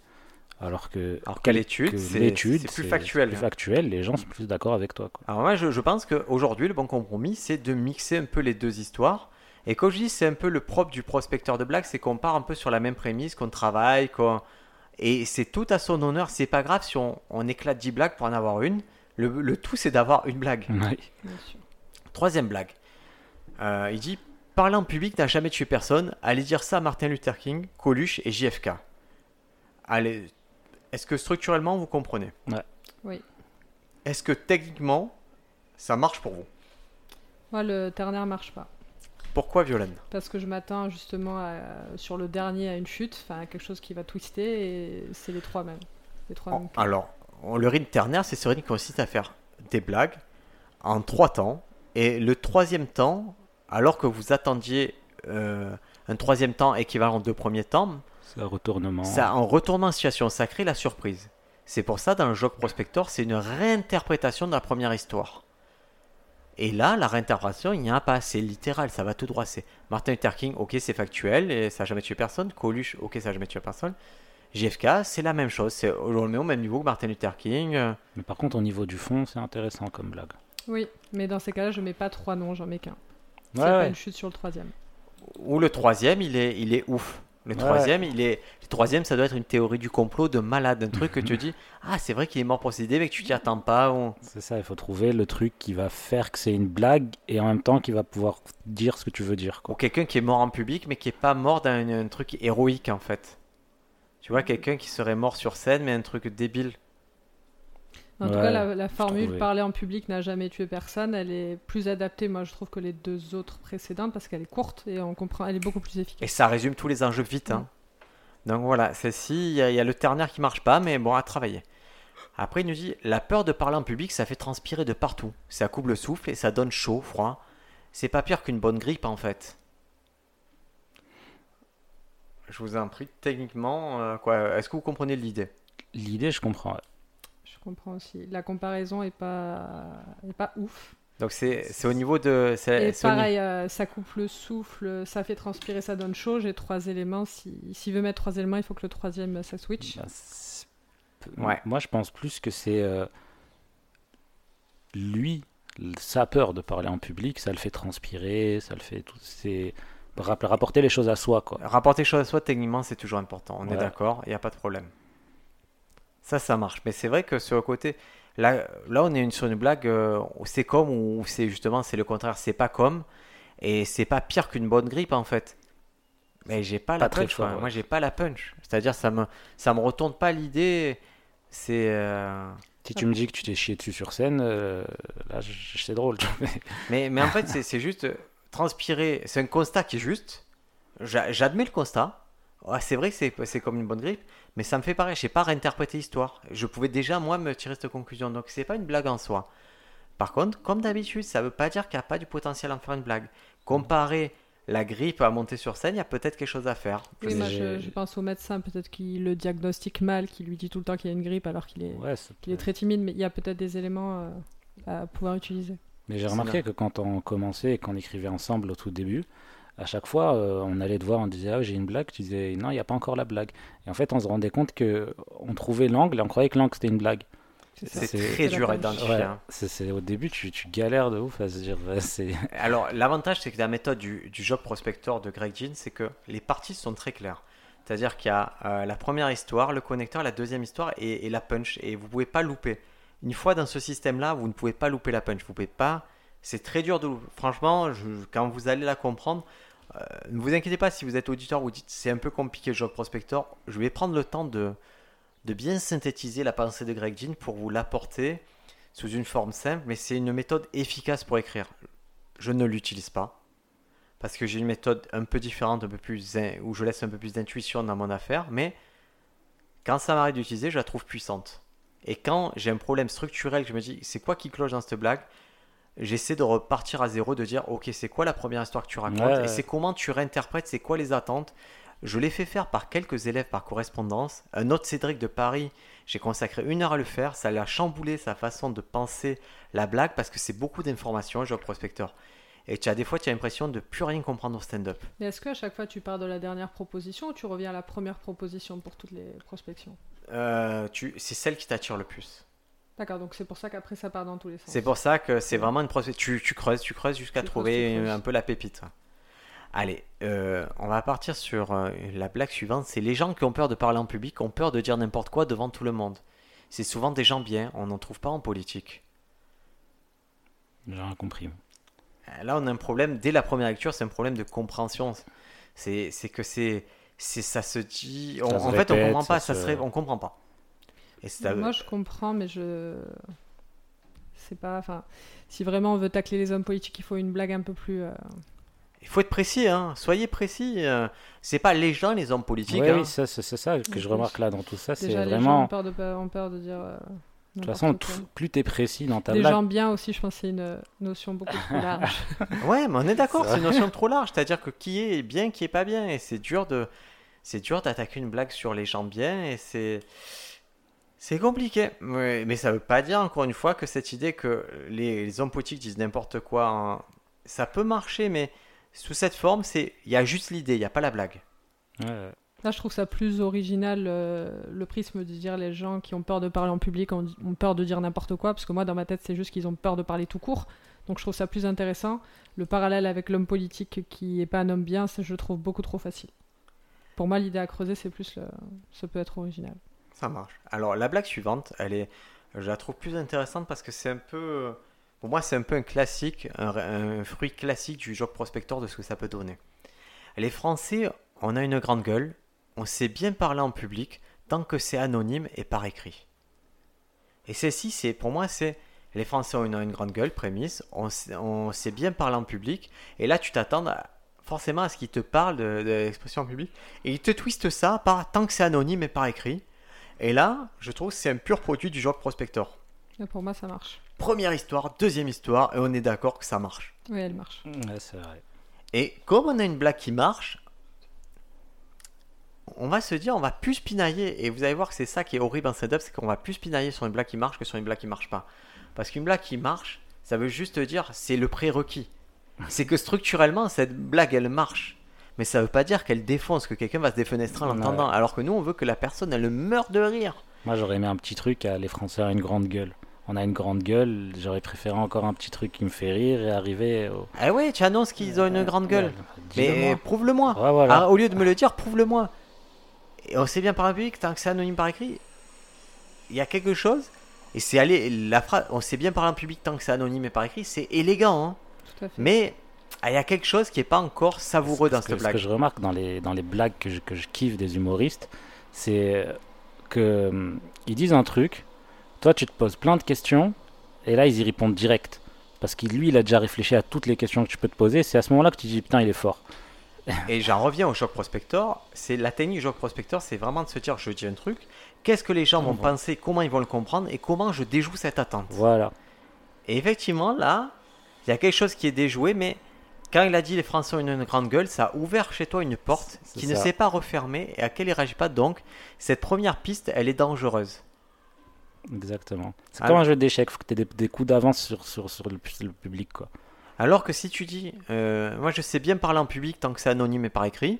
S2: Alors que,
S1: Alors que l'étude, c'est
S2: l'étude,
S1: c'est plus factuel.
S2: plus factuel, les gens sont plus d'accord avec toi. Quoi.
S1: Alors moi, je, je pense qu'aujourd'hui, le bon compromis, c'est de mixer un peu les deux histoires. Et quand je dis c'est un peu le propre du prospecteur de blagues, c'est qu'on part un peu sur la même prémisse, qu'on travaille, qu'on... Et c'est tout à son honneur. C'est pas grave si on, on éclate 10 blagues pour en avoir une. Le, le tout, c'est d'avoir une blague.
S2: Ouais.
S3: bien sûr.
S1: Troisième blague. Euh, il dit Parler en public n'a jamais tué personne. Allez dire ça à Martin Luther King, Coluche et JFK. Allez, est-ce que structurellement vous comprenez?
S2: Ouais.
S3: Oui.
S1: Est-ce que techniquement ça marche pour vous?
S3: Moi, le ternaire marche pas.
S1: Pourquoi Violaine?
S3: Parce que je m'attends justement à- sur le dernier à une chute, enfin à quelque chose qui va twister, et c'est les trois mêmes. Les trois
S1: Oh,
S3: mêmes.
S1: Alors, le rythme ternaire, c'est ce rythme qui consiste à faire des blagues en trois temps. Et le troisième temps, alors que vous attendiez euh, un troisième temps équivalent aux deux premiers temps,
S2: C'est un retournement.
S1: ça, en retournant en situation, ça crée la surprise. C'est pour ça, dans le jeu Prospector, c'est une réinterprétation de la première histoire. Et là, la réinterprétation, il n'y en a pas. C'est littéral, ça va tout droit. C'est Martin Luther King, ok, c'est factuel, et ça n'a jamais tué personne. Coluche, ok, ça n'a jamais tué personne. JFK, c'est la même chose. C'est, on le met au même niveau que Martin Luther King.
S2: Mais par contre, au niveau du fond, c'est intéressant comme blague.
S3: Oui, mais dans ces cas-là, je mets pas trois noms, j'en mets qu'un. C'est
S2: Ouais,
S3: pas
S2: ouais.
S3: une chute sur le troisième.
S1: Ou le troisième, il est, il est ouf. Le
S2: Ouais.
S1: troisième, il est, le troisième, ça doit être une théorie du complot de malade, un truc que tu dis, ah, c'est vrai qu'il est mort procédé, mais que tu t'y attends pas. Ou...
S2: C'est ça, il faut trouver le truc qui va faire que c'est une blague et en même temps qui va pouvoir dire ce que tu veux dire.
S1: Ou
S2: Quoi.
S1: quelqu'un qui est mort en public, mais qui est pas mort d'un un truc héroïque en fait. Tu vois, quelqu'un qui serait mort sur scène, mais un truc débile.
S3: En tout cas, la, la formule parler en public n'a jamais tué personne. Elle est plus adaptée, moi, je trouve, que les deux autres précédentes parce qu'elle est courte et on comprend. Elle est beaucoup plus
S1: Et
S3: efficace.
S1: ça résume tous les enjeux vite. Hein. Donc voilà, celle-ci, il y, a- il y a le ternaire qui marche pas, mais bon, à travailler. Après, il nous dit la peur de parler en public, ça fait transpirer de partout. Ça coupe le souffle et ça donne chaud, froid. C'est pas pire qu'une bonne grippe en fait. Je vous en prie, techniquement, euh, quoi, est-ce que vous comprenez l'idée?
S2: L'idée, je comprends.
S3: Comprends aussi. La comparaison est pas, est pas ouf.
S1: Donc c'est c'est au niveau de. c'est-
S3: Et
S1: c'est niveau-
S3: pareil, euh, ça coupe le souffle, ça fait transpirer, ça donne chaud. J'ai trois éléments. Si- S'il veut mettre trois éléments, il faut que le troisième, ça switch.
S2: Bah,
S1: Ouais.
S2: Moi, je pense plus que c'est euh, lui, sa peur de parler en public, ça le fait transpirer, ça le fait tout. C'est rapp- rapporter les choses à soi, quoi.
S1: Rapporter les choses à soi, techniquement, c'est toujours important. On est d'accord, il n'y a pas de problème. Ça, ça marche. Mais c'est vrai que sur le côté, là, là on est une- sur une blague, euh, où c'est comme ou c'est justement, c'est le contraire, c'est pas comme. Et c'est pas pire qu'une bonne grippe, en fait. Mais j'ai pas, la
S2: Pas très
S1: punch,
S2: fort, ouais.
S1: Moi, j'ai pas la punch. C'est-à-dire, ça me, ça me retourne pas l'idée. C'est. euh,
S2: Si tu me dis que tu t'es chié dessus sur scène, euh, là, c'est drôle. <laughs>
S1: Mais, mais en fait, c'est juste euh, transpirer. C'est un constat qui est juste. J'a- J'admets le constat. Ouais, c'est vrai que c'est comme une bonne grippe, mais ça me fait pareil. Je sais pas réinterpréter l'histoire. Je pouvais déjà, moi, me tirer cette conclusion. Donc, c'est pas une blague en soi. Par contre, comme d'habitude, ça veut pas dire qu'il n'y a pas du potentiel à en faire une blague. Comparer la grippe à monter sur scène, il y a peut-être quelque chose à faire. Je
S3: Oui, moi, je, je pense au médecin, peut-être qu'il le diagnostique mal, qu'il lui dit tout le temps qu'il y a une grippe alors qu'il est,
S2: Ouais,
S3: est très timide, mais il y a peut-être des éléments euh, à pouvoir utiliser.
S2: Mais j'ai remarqué que quand on commençait et qu'on écrivait ensemble au tout début, à chaque fois, euh, on allait te voir, on disait Ah, j'ai une blague. Tu disais Non, il n'y a pas encore la blague. Et en fait, on se rendait compte que on trouvait l'angle et on croyait que l'angle c'était une blague.
S3: C'est
S1: très dur à identifier.
S2: Ouais,
S1: hein.
S2: c'est, au début, tu, tu galères de ouf à se dire. <laughs>
S1: Alors, l'avantage, c'est que la méthode du, du job prospector de Greg Jean, c'est que les parties sont très claires. C'est-à-dire qu'il y a euh, la première histoire, le connecteur, la deuxième histoire et, et la punch. Et vous ne pouvez pas louper. Une fois dans ce système-là, vous ne pouvez pas louper la punch. Vous pouvez pas. C'est très dur de. Franchement, quand vous allez la comprendre, euh, ne vous inquiétez pas si vous êtes auditeur, vous dites c'est un peu compliqué le job prospector. Je vais prendre le temps de, bien synthétiser la pensée de Greg Jean pour vous l'apporter sous une forme simple, mais c'est une méthode efficace pour écrire. Je ne l'utilise pas parce que j'ai une méthode un peu différente, un peu plus où je laisse un peu plus d'intuition dans mon affaire, mais quand ça m'arrive d'utiliser, je la trouve puissante. Et quand j'ai un problème structurel, je me dis c'est quoi qui cloche dans cette blague, j'essaie de repartir à zéro, de dire ok c'est quoi la première histoire que tu racontes
S2: Ouais,
S1: et c'est comment tu réinterprètes, c'est quoi les attentes. Je l'ai fait faire par quelques élèves par correspondance. Un autre Cédric de Paris, j'ai consacré une heure à le faire. Ça l'a chamboulé sa façon de penser la blague parce que c'est beaucoup d'informations, job prospecteur. Et tu as des fois, tu as l'impression de plus rien comprendre au stand-up.
S3: Mais est-ce qu'à chaque fois tu pars de la dernière proposition ou tu reviens à la première proposition pour toutes les prospections?
S1: Euh, tu- c'est celle qui t'attire le plus.
S3: D'accord, donc c'est pour ça qu'après ça part dans tous les sens.
S1: C'est pour ça que c'est vraiment une prospection. Tu, tu creuses, tu creuses jusqu'à trouver
S3: creuses, tu creuses.
S1: un peu la pépite. Allez, euh, on va partir sur euh, la blague suivante. C'est les gens qui ont peur de parler en public ont peur de dire n'importe quoi devant tout le monde. C'est souvent des gens bien, on n'en trouve pas en politique.
S2: J'ai rien compris.
S1: là, on a un problème, dès la première lecture, c'est un problème de compréhension. C'est que c'est c'est- ça se dit. on-
S2: Ça se
S1: en fait, on comprend pas,
S2: ça
S1: ça
S2: se-
S1: se ré- on comprend pas. Et c'est à-
S3: Moi, je comprends, mais je. C'est pas. Enfin, si vraiment on veut tacler les hommes politiques, il faut une blague un peu plus. euh,
S1: Il faut être précis, hein. soyez précis. euh, C'est pas les gens, les hommes politiques.
S2: Ouais,
S1: hein.
S2: oui, ça, c'est c'est ça que je
S3: Oui.
S2: remarque là dans tout ça. C'est
S3: les gens
S2: vraiment.
S3: ont peur de, pas- ont peur de dire. euh,
S2: De toute façon,
S3: quoi.
S2: t- plus t'es précis dans ta
S3: Des
S2: blague,
S3: gens bien aussi, je pense que c'est une notion beaucoup <laughs> trop large.
S1: Ouais, mais on est d'accord,
S2: C'est
S1: c'est une notion trop large. C'est-à-dire que qui est bien, qui est pas bien. Et c'est dur de. C'est dur d'attaquer une blague sur les gens bien et c'est. C'est compliqué. Mais ça veut pas dire, encore une fois, que cette idée que les, les hommes politiques disent n'importe quoi, hein, ça peut marcher, mais sous cette forme, c'est il y a juste l'idée, il n'y a pas la blague.
S2: Ouais,
S3: Là, je trouve ça plus original, euh, le prisme de dire les gens qui ont peur de parler en public ont, ont peur de dire n'importe quoi, parce que moi, dans ma tête, c'est juste qu'ils ont peur de parler tout court. Donc, je trouve ça plus intéressant. Le parallèle avec l'homme politique qui est pas un homme bien, ça, je le trouve beaucoup trop facile. Pour moi, l'idée à creuser, c'est plus le... ça peut être original.
S1: Marche. Alors la blague suivante, elle est, je la trouve plus intéressante parce que c'est un peu, pour moi c'est un peu un classique, un, fruit classique du job prospector de ce que ça peut donner. Les Français, on a une grande gueule, on sait bien parler en public tant que c'est anonyme et par écrit. Et ceci, c'est pour moi c'est les Français ont une, grande gueule, prémisse, on, sait- bien parler en public et là tu t'attends forcément à ce qu'ils te parlent de, de l'expression en public et ils te twistent ça par tant que c'est anonyme et par écrit. Et là, je trouve que c'est un pur produit du job prospector.
S3: Et pour moi, ça marche.
S1: Première histoire, deuxième histoire, et on est d'accord que ça marche.
S3: Oui, elle marche.
S2: Ouais, c'est vrai.
S1: Et comme on a une blague qui marche, on va se dire, on va plus pinailler. Et vous allez voir que c'est ça qui est horrible en stand-up, c'est qu'on va plus pinailler sur une blague qui marche que sur une blague qui marche pas. Parce qu'une blague qui marche, ça veut juste dire, c'est le prérequis. C'est que structurellement, cette blague, elle marche. Mais ça veut pas dire qu'elle défonce, que quelqu'un va se défenestrer en
S2: Ouais.
S1: l'entendant. Alors que nous, on veut que la personne, elle meure de rire.
S2: Moi, j'aurais aimé un petit truc à les Français ont une grande gueule. On a une grande gueule, j'aurais préféré encore un petit truc qui me fait rire et arriver au.
S1: Ah ouais, tu annonces qu'ils ont une grande gueule.
S2: Ouais,
S1: Mais prouve-le-moi.
S2: Ouais, voilà.
S1: Ah, au lieu de me le dire, prouve-le-moi. Et on sait bien par un public, tant que c'est anonyme par écrit, il y a quelque chose. Et c'est aller, la phrase, on sait bien parler en public tant que c'est anonyme et par écrit, c'est élégant. hein.
S3: Tout à fait.
S1: Mais il y a quelque chose qui est pas encore savoureux dans
S2: Parce que
S1: cette
S2: Ce
S1: blague.
S2: que je remarque dans les, dans les blagues que je, que je kiffe des humoristes, c'est que hum, ils disent un truc, toi tu te poses plein de questions, et là ils y répondent direct. Parce que lui, il a déjà réfléchi à toutes les questions que tu peux te poser, c'est à ce moment-là que tu dis putain, il est fort. <laughs>
S1: Et j'en reviens au choc prospector. C'est la technique du choc prospector, c'est vraiment de se dire, je dis un truc, qu'est-ce que les gens vont penser, comment ils vont le comprendre et comment je déjoue cette attente.
S2: Voilà.
S1: Et effectivement, là, il y a quelque chose qui est déjoué, mais quand il a dit les Français ont une, grande gueule, ça a ouvert chez toi une porte qui ne s'est pas refermée et à laquelle il réagit pas. Donc, cette première piste, elle est dangereuse.
S2: Exactement. C'est
S1: Ah,
S2: comme un jeu d'échecs, faut que tu aies des, des coups d'avance sur, sur, sur le, sur le public. Quoi.
S1: Alors que si tu dis, euh, moi je sais bien parler en public tant que c'est anonyme et par écrit,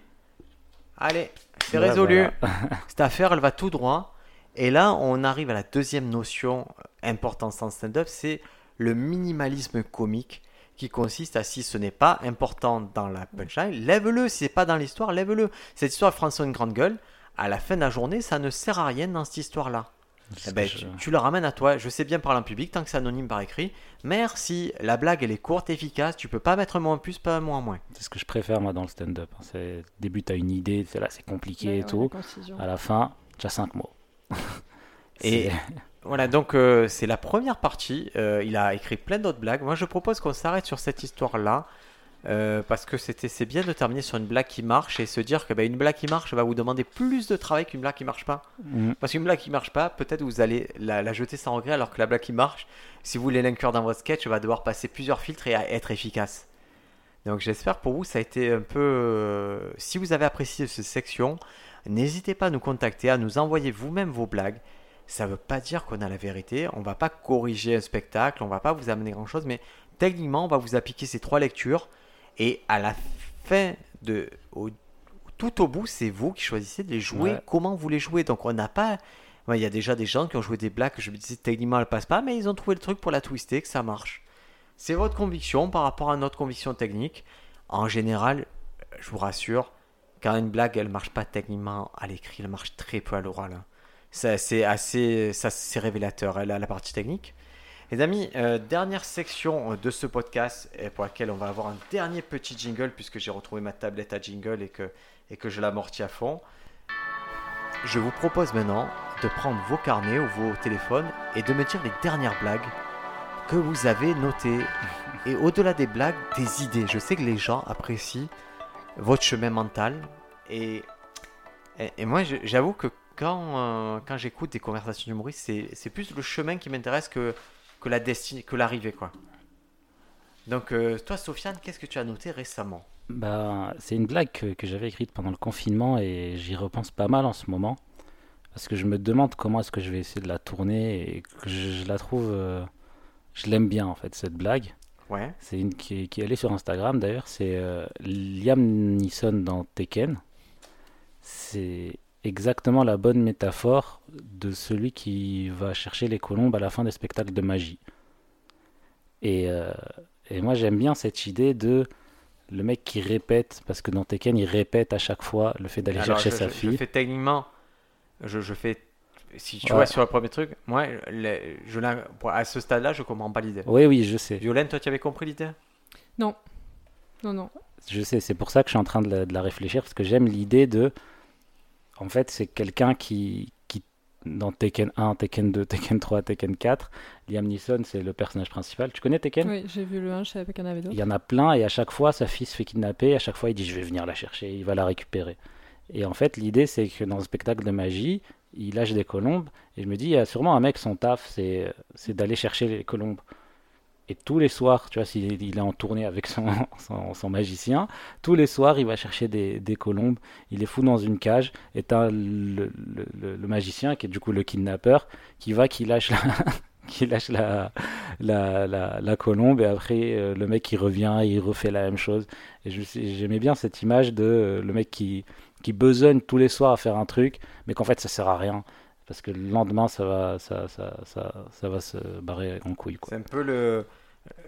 S1: allez, c'est
S2: Ouais,
S1: résolu.
S2: voilà. <laughs>
S1: Cette affaire, elle va tout droit. Et là, on arrive à la deuxième notion importante en stand-up, c'est le minimalisme comique qui consiste à si ce n'est pas important dans la punchline, lève-le. Si c'est pas dans l'histoire, lève-le. Cette histoire François une grande gueule, à la fin de la journée, ça ne sert à rien dans cette histoire-là. Eh ben, tu, tu le ramènes à toi. Je sais bien parler en public tant que c'est anonyme par écrit. Merci. La blague, elle est courte, efficace. Tu peux pas mettre un mot en plus, pas un mot en moins.
S2: c'est ce que je préfère moi dans le stand-up. hein. C'est au début, tu as une idée, c'est là, c'est compliqué
S3: Ouais,
S2: et
S3: ouais,
S2: tout. À la fin, tu as cinq mots. <laughs>
S1: Et voilà, donc euh, c'est la première partie. Euh, il a écrit plein d'autres blagues. Moi, je propose qu'on s'arrête sur cette histoire-là. euh, parce que c'était c'est bien de terminer sur une blague qui marche et se dire que bah, une blague qui marche va vous demander plus de travail qu'une blague qui marche pas.
S2: Mm.
S1: Parce qu'une blague qui marche pas, peut-être vous allez la, la jeter sans regret, alors que la blague qui marche, si vous voulez l'inclure dans votre sketch, va devoir passer plusieurs filtres et être efficace. Donc j'espère pour vous ça a été un peu. si vous avez apprécié cette section, n'hésitez pas à nous contacter, à nous envoyer vous-même vos blagues. Ça ne veut pas dire qu'on a la vérité. On va pas corriger un spectacle, on va pas vous amener grand-chose, mais techniquement, on va vous appliquer ces trois lectures. Et à la fin de, au- tout au bout, c'est vous qui choisissez de les jouer,
S2: Ouais.
S1: comment vous les jouez. Donc on n'a pas. Ouais, Il y a déjà des gens qui ont joué des blagues que je me disais techniquement elles passent pas, mais ils ont trouvé le truc pour la twister, que ça marche. C'est votre conviction par rapport à notre conviction technique. En général, je vous rassure, quand une blague elle marche pas techniquement à l'écrit, elle marche très peu à l'oral. Hein. Ça, C'est assez, ça c'est révélateur, a la partie technique. Les amis, euh, dernière section de ce podcast pour laquelle on va avoir un dernier petit jingle puisque j'ai retrouvé ma tablette à jingle et que, et que je l'amortis à fond. Je vous propose maintenant de prendre vos carnets ou vos téléphones et de me dire les dernières blagues que vous avez notées. <laughs> Et au-delà des blagues, des idées. Je sais que les gens apprécient votre chemin mental. Et, et, et moi, j'avoue que quand, euh, quand j'écoute des conversations d'humoristes, c'est, c'est plus le chemin qui m'intéresse que, que la destinée, que l'arrivée, quoi. Donc, euh, toi, Sofiane, qu'est-ce que tu as noté récemment?
S2: Bah, c'est une blague que, que j'avais écrite pendant le confinement et j'y repense pas mal en ce moment. Parce que je me demande comment est-ce que je vais essayer de la tourner et que je, je la trouve. euh, je l'aime bien en fait, cette blague.
S1: Ouais.
S2: C'est une qui, qui est allée sur Instagram d'ailleurs. C'est Liam Neeson dans Tekken. C'est exactement la bonne métaphore de celui qui va chercher les colombes à la fin des spectacles de magie. Et, euh, et moi j'aime bien cette idée de le mec qui répète, parce que dans Tekken il répète à chaque fois le fait d'aller chercher
S1: je,
S2: sa
S1: je-
S2: fille.
S1: Je fais techniquement, je, je fais, si tu
S2: Ouais.
S1: vois sur le premier truc, moi, le- je, à ce stade-là, je comprends pas l'idée.
S2: Oui, oui, je sais.
S1: Violaine, toi, tu avais compris l'idée?
S3: Non, non.
S2: Je sais, c'est pour ça que je suis en train de la, de la réfléchir, parce que j'aime l'idée de. En fait, c'est quelqu'un qui, qui. Dans Tekken 1, Tekken 2, <laughs> Tekken 3, Tekken 4, Liam Neeson, c'est le personnage principal. Tu connais Tekken?
S3: Oui, j'ai vu le 1, je savais pas qu'il y en avait
S2: Il
S3: d'autres.
S2: y en a plein, et à chaque fois, sa fille se fait kidnapper, à chaque fois, il dit Je vais venir la chercher, il va la récupérer. Et en fait, l'idée, c'est que dans le spectacle de magie, il lâche des colombes, et je me dis Il y a sûrement un mec, son taf, c'est d'aller chercher les colombes. Et tous les soirs, tu vois, s'il il est en tournée avec <laughs> son, magicien, tous les soirs, il va chercher des, colombes, il les fout dans une cage, et t'as le, magicien, qui est du coup le kidnappeur, qui va, qui lâche la, <laughs> qui lâche la, la, la, colombe, et après, euh, le mec, il revient, il refait la même chose. Et j'aimais bien cette image de euh, le mec qui, qui besogne tous les soirs à faire un truc, mais qu'en fait, ça sert à rien. Parce que le lendemain, ça va, ça, ça, ça, ça va se barrer en couille, quoi.
S1: C'est un peu le,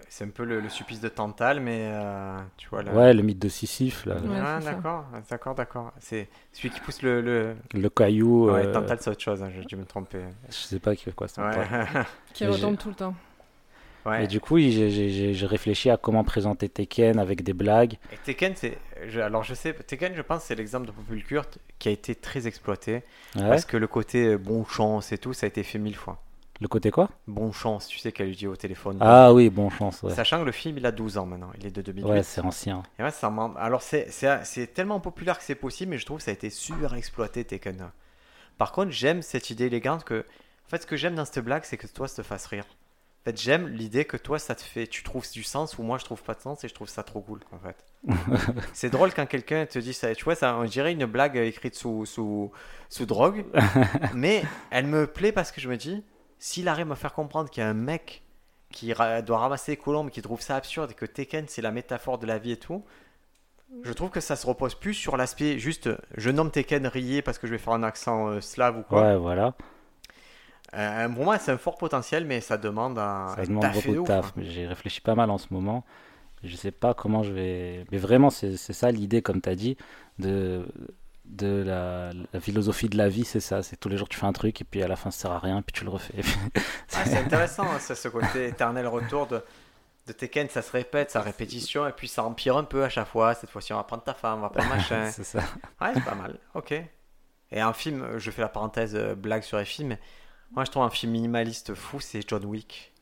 S1: c'est un peu le, le supplice de Tantale, mais euh, tu vois. Le...
S2: Ouais, le mythe de Sisyphe, là.
S3: Ouais,
S1: Ah, d'accord, d'accord, d'accord. C'est celui qui pousse le. le...
S2: Le caillou,
S1: Ouais,
S2: euh,
S1: Tantale, c'est autre chose. hein, J'ai dû me tromper.
S2: je sais pas qui- quoi ça
S1: Ouais.
S3: Qui retombe tout le temps.
S1: Ouais.
S2: Et du coup, j'ai- réfléchi à comment présenter Tekken avec des blagues.
S1: Et Tekken, c'est. je- Alors, je sais, Tekken, je pense, c'est l'exemple de Popul Kurt qui a été très exploité.
S2: Ouais.
S1: Parce que le côté euh, bon chance et tout, ça a été fait mille fois.
S2: Le côté quoi?
S1: Bon chance, tu sais qu'elle lui dit au téléphone.
S2: Ah oui, bon chance, ouais.
S1: Sachant que le film, il a 12 ans maintenant. Il est de 2008.
S2: Ouais, c'est ancien.
S1: Et ouais, ça m'en- Alors, c'est- tellement populaire que c'est possible, mais je trouve que ça a été super exploité, Tekken. Par contre, j'aime cette idée élégante que. En fait, ce que j'aime dans cette blague, c'est que toi, ça te fasse rire. En fait, j'aime l'idée que toi, ça te fait. Tu trouves du sens, ou moi, je trouve pas de sens, et je trouve ça trop cool, en fait. <laughs> c'est drôle quand quelqu'un te dit ça. Tu vois, ça, on dirait une blague écrite sous, sous, sous drogue, <laughs> mais elle me plaît parce que je me dis, s'il arrive à me faire comprendre qu'il y a un mec qui ra- doit ramasser les colombes, qui trouve ça absurde et que Tekken c'est la métaphore de la vie et tout, je trouve que ça se repose plus sur l'aspect juste je nomme Tekken rier parce que je vais faire un accent euh, slave ou quoi.
S2: Ouais, voilà.
S1: Euh, pour moi, c'est un fort potentiel, mais ça demande un
S2: Ça demande beaucoup de taf. J'ai réfléchi pas mal en ce moment. Je sais pas comment je vais. Mais vraiment, c'est ça l'idée, comme tu as dit, de, de la, la philosophie de la vie, c'est ça. C'est tous les jours tu fais un truc et puis à la fin ça sert à rien, puis tu le refais. <laughs>
S1: Ah, c'est intéressant, hein, ce côté éternel retour de, de Tekken, ça se répète, sa répétition, et puis ça empire un peu à chaque fois. Cette fois-ci, on va prendre ta femme, on va prendre <laughs> machin.
S2: c'est ça.
S1: Ouais, c'est pas mal, ok. Et un film, je fais la parenthèse euh, blague sur les films. Moi, je trouve un film minimaliste fou, c'est John Wick.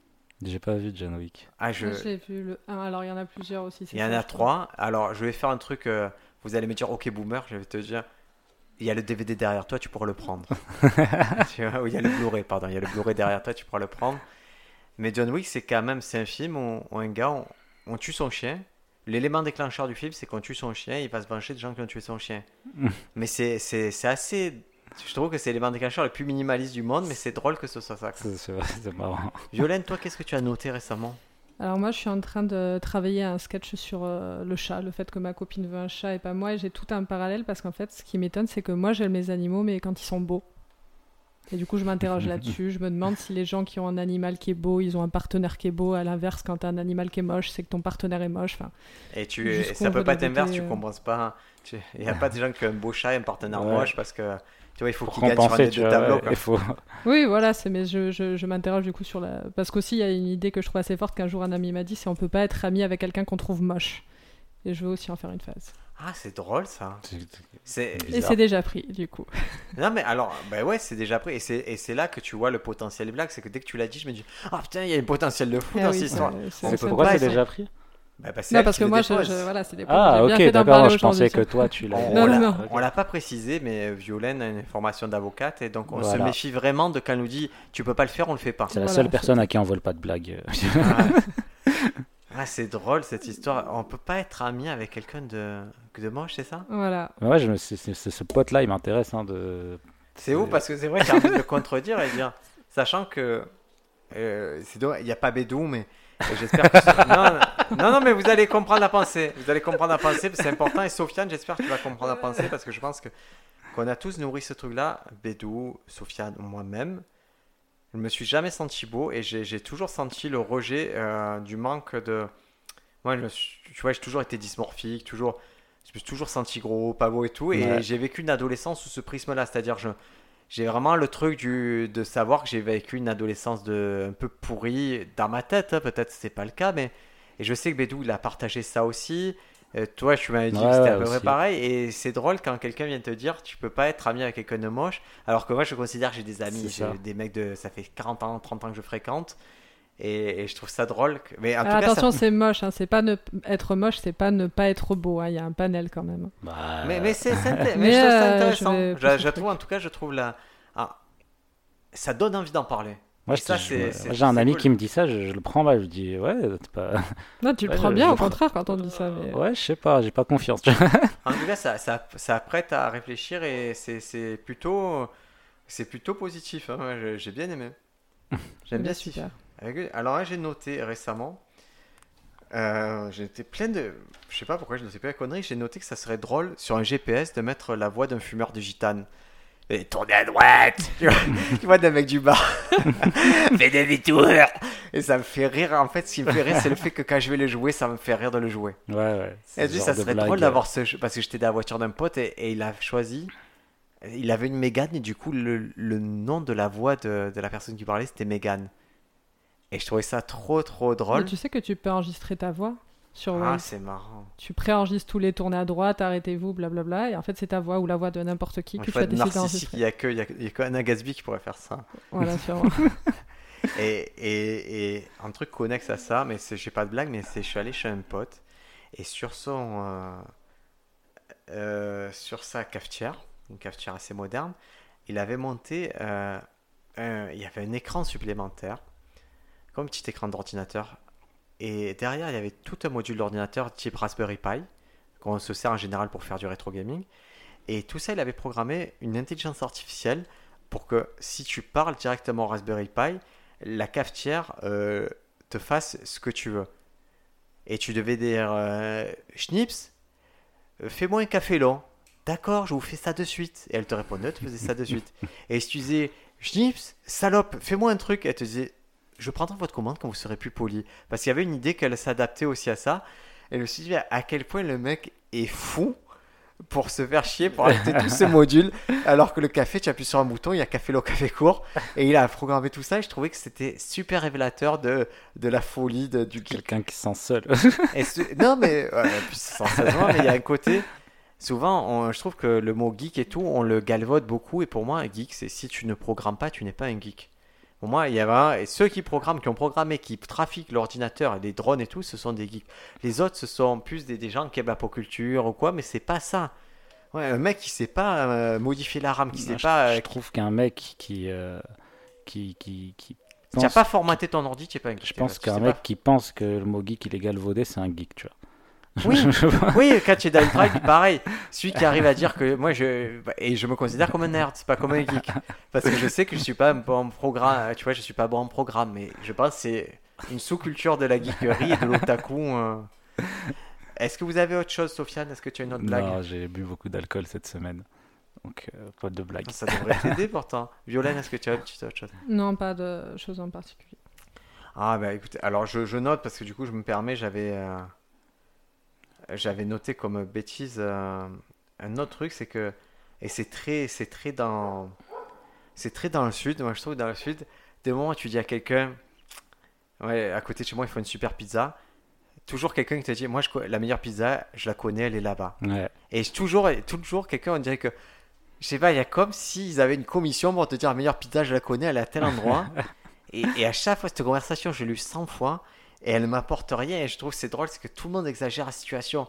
S2: J'ai pas vu John Wick.
S1: Ah, je...
S3: Moi, vu le 1, alors il y en a plusieurs aussi.
S1: Il y en a trois. Alors, je vais faire un truc. euh, vous allez me dire, ok, boomer, je vais te dire. Il y a le DVD derrière toi, tu pourras le prendre. <laughs> tu vois, ou il y a le Blu-ray, pardon. Il y a le Blu-ray derrière toi, tu pourras le prendre. Mais John Wick, c'est quand même, c'est un film où, où un gars, on, on tue son chien. L'élément déclencheur du film, c'est qu'on tue son chien, il va se venger des gens qui ont tué son chien. mais c'est, c'est, c'est assez. Je trouve que c'est l'élément déclencheur le plus minimaliste du monde, mais c'est drôle que ce soit ça.
S2: C'est marrant. <laughs>
S1: Violaine, toi, qu'est-ce que tu as noté récemment?
S3: Alors moi, je suis en train de travailler un sketch sur euh, le chat, le fait que ma copine veut un chat et pas moi, et j'ai tout un parallèle parce qu'en fait, ce qui m'étonne, c'est que moi, j'aime les animaux, mais quand ils sont beaux. Et du coup, je m'interroge <laughs> là-dessus. Je me demande si les gens qui ont un animal qui est beau, ils ont un partenaire qui est beau. À l'inverse, quand t'as un animal qui est moche, c'est que ton partenaire est moche. Enfin,
S1: Et tu, et ça peut pas
S3: le
S1: être inverse,
S3: beauté,
S1: tu compenses pas. Il n'y a pas des gens qui ont un beau chat et un partenaire
S2: Ouais.
S1: moche parce que Tu vois, il faut qu'il gagne sur un
S2: tu vois,
S1: quoi.
S2: faut... <laughs>
S3: Oui, voilà, c'est mais je, je, je m'interroge du coup sur la parce qu'aussi il y a une idée que je trouve assez forte qu'un jour un ami m'a dit c'est on peut pas être ami avec quelqu'un qu'on trouve moche. Et je veux aussi en faire une phase.
S1: Ah, c'est drôle ça. C'est...
S3: Et c'est déjà pris du coup. <laughs>
S1: Non, mais alors, bah ouais, c'est déjà pris. Et c'est, et c'est là que tu vois le potentiel blague. C'est que dès que tu l'as dit, je me dis, ah putain, il y a un potentiel de fou
S3: Ah
S1: dans
S3: oui,
S1: cette histoire.
S3: c'est-
S1: On
S3: c'est
S1: peut
S2: Pourquoi
S1: pas
S2: c'est déjà pris?
S1: Bah, bah, c'est
S3: Non parce que moi je, voilà c'est des
S2: Ah, ok, d'accord, je pensais que toi tu l'as.
S1: On,
S3: Non,
S1: on
S3: non,
S1: l'a-
S3: non.
S1: on l'a pas précisé, mais Violaine a une formation d'avocate et donc on se méfie vraiment de quand elle nous dit tu peux pas le faire, on le fait pas.
S2: C'est la
S3: Voilà,
S2: seule personne à qui on vole pas de blague.
S1: Ah, Ah, c'est drôle cette histoire. On peut pas être ami avec quelqu'un de, de moche, c'est ça?
S3: Voilà.
S2: ouais, je me... c'est, c'est- c'est ce pote-là, il m'intéresse. hein, de...
S1: C'est ouf parce que c'est vrai que j'ai envie de le contredire et dire, sachant que euh, il n'y a pas Bédou, mais j'espère que ça- non, non, non, mais vous allez comprendre la pensée. Vous allez comprendre la pensée, c'est important. Et Sofiane, j'espère que tu vas comprendre la pensée parce que je pense que qu'on a tous nourri ce truc-là, Bédou, Sofiane, moi-même. Je me suis jamais senti beau et j'ai toujours senti le rejet euh, du manque de. Moi, je me suis- tu vois, j'ai toujours été dysmorphique, toujours. Je me suis toujours senti gros, pas beau et tout. Et
S2: Ouais.
S1: j'ai vécu une adolescence sous ce prisme-là. C'est-à-dire, je, j'ai vraiment le truc du, de savoir que j'ai vécu une adolescence de, un peu pourrie dans ma tête. hein, Peut-être que c'est pas le cas, mais. Et je sais que Bédou, il a partagé ça aussi. Euh, toi, tu m'avais dit
S2: Ouais,
S1: que c'était
S2: ouais,
S1: à peu près pareil. Et c'est drôle quand quelqu'un vient te dire tu peux pas être ami avec quelqu'un de moche. Alors que moi, je considère que j'ai des amis, des mecs de. Ça fait 40 ans, 30 ans que je fréquente. Et, et je trouve ça drôle. que- Mais en
S3: Alors,
S1: tout cas, ça-
S3: attention, c'est moche. Hein. C'est pas ne... être moche, c'est pas ne pas être beau. hein. Il y a un panel quand même.
S2: Bah,
S1: Mais, mais c'est c'est inté- mais
S3: Mais,
S1: je trouve ça
S3: euh,
S1: intéressant.
S3: je vais
S1: Je, je trouve, en tout cas, je trouve la. ah, ça donne envie d'en parler.
S2: Moi,
S1: et ça,
S2: je-
S1: c'est-
S2: moi,
S1: c'est-
S2: j'ai un ami
S1: cool.
S2: qui me dit ça, je, je le prends mal. Je dis, ouais, c'est pas. <laughs>
S3: Non, tu le prends
S2: je-
S3: bien
S2: je
S3: au
S2: prends-
S3: contraire quand on dit ça. Mais...
S2: Ouais, je sais pas, j'ai pas confiance. <laughs>
S1: En tout cas, ça, ça, ça prête à réfléchir et c'est c'est plutôt, c'est plutôt positif. hein. J'ai bien aimé. <laughs> J'aime bien ce
S3: super.
S1: Avec- Alors là, j'ai noté récemment. Euh, J'étais plein de. Je sais pas pourquoi je ne sais pas la connerie. J'ai noté que ça serait drôle sur un GPS de mettre la voix d'un fumeur de gitane. Et tournez à droite <laughs> Tu vois, tu vois, d'un mec du bar. <laughs> Fais des détours Et ça me fait rire. En fait, ce qui me fait rire, c'est le fait que quand je vais le jouer, ça me fait rire de le jouer.
S2: Ouais, ouais.
S1: Et puis,
S2: genre
S1: ça serait
S2: blague,
S1: drôle d'avoir ce jeu. Parce que j'étais dans la voiture d'un pote et, et il a choisi. Il avait une Mégane et du coup, le, le nom de la voix de, de la personne qui parlait, c'était Mégane. Et je trouvais ça trop, trop
S3: Mais
S1: drôle.
S3: tu sais que tu peux enregistrer ta voix sur
S1: Ah, c'est marrant.
S3: Tu préenregistres tous les tournées à droite, arrêtez-vous, blablabla. Et en fait, c'est ta voix ou la voix de n'importe qui que tu as décidé
S1: narcissique. Il
S3: d'enregistrer.
S1: n'y a que, y a, il y a que Anna Gatsby qui pourrait faire ça.
S3: Voilà, <laughs> sûrement. <laughs>
S1: Et, et, et un truc connexe à ça, mais c'est- j'ai pas de blague, mais c'est je suis allé chez un pote et sur son euh, euh, sur sa cafetière, une cafetière assez moderne, il avait monté euh, un- il y avait un écran supplémentaire, comme un petit écran d'ordinateur, et derrière il y avait tout un module d'ordinateur type Raspberry Pi qu'on se sert en général pour faire du rétro gaming, et tout ça il avait programmé une intelligence artificielle pour que si tu parles directement au Raspberry Pi, la cafetière euh, te fasse ce que tu veux. Et tu devais dire euh, Schnips, euh, fais-moi un café long. D'accord, je vous fais ça de suite. Et elle te répondait, tu faisais ça de suite. <laughs> Et si tu disais Schnips, salope, fais-moi un truc, elle te disait Je prendrai votre commande quand vous serez plus poli. Parce qu'il y avait une idée qu'elle s'adaptait aussi à ça. Et je me suis dit à quel point le mec est fou pour se faire chier, pour ajouter tout ce <laughs> module, alors que le café, tu appuies sur un bouton, il y a café long, café court, et il a programmé tout ça, et je trouvais que c'était super révélateur de, de la folie de, du geek.
S2: Quelqu'un qui se sent seul.
S1: Et ce- non, mais, ouais, puis mais il y a un côté, souvent, on- je trouve que le mot geek et tout, on le galvaude beaucoup, et pour moi, un geek, c'est si tu ne programmes pas, tu n'es pas un geek. Pour moi, il y avait et ceux qui programment, qui ont programmé, qui trafiquent l'ordinateur et les drones et tout, ce sont des geeks. Les autres, ce sont plus des, des gens qui aiment la pop culture ou quoi, mais c'est pas ça. Ouais, un mec qui sait pas euh, modifier la RAM, qui sait
S2: je,
S1: pas,
S2: je
S1: euh,
S2: trouve qu'un mec qui, euh, qui, qui, qui
S1: qui n'a
S2: pense-
S1: pas formaté ton ordi, tu pas un geek.
S2: Je pense
S1: Tu
S2: qu'un mec
S1: pas.
S2: qui pense que le mot geek il est galvaudé, c'est un geek, tu vois.
S1: Oui. <laughs> Oui, quand tu es dans le travail, pareil. Celui qui arrive à dire que moi, je. Et je me considère comme un nerd, c'est pas comme un geek. Parce que je sais que je suis pas bon en programme, tu vois, je suis pas bon en programme, mais je pense que c'est une sous-culture de la geekerie et de l'otaku. euh. Est-ce que vous avez autre chose, Sofiane? Est-ce que tu as une autre blague?
S2: Non, j'ai bu beaucoup d'alcool cette semaine. Donc, euh, pas de blague.
S1: Ça devrait t'aider pourtant. Violaine, est-ce que tu as une petite autre chose?
S3: Non, pas de choses en particulier.
S1: Ah, bah écoutez, alors je, je note parce que du coup, je me permets, j'avais. euh, J'avais noté comme bêtise euh, un autre truc, c'est que. Et c'est très, c'est très dans, c'est très dans le sud. Moi, je trouve dans le sud, des moments où tu dis à quelqu'un, ouais, à côté de chez moi, il faut une super pizza. Toujours quelqu'un qui te dit, moi, je, la meilleure pizza, je la connais, elle est là-bas.
S2: Ouais.
S1: Et toujours, toujours quelqu'un, on dirait que, je sais pas, il y a comme s'ils avaient une commission pour te dire, la meilleure pizza, je la connais, elle est à tel endroit. <laughs> et, et à chaque fois, cette conversation, je l'ai lue 100 fois, et elle ne m'apporte rien. Et je trouve que c'est drôle, c'est que tout le monde exagère la situation.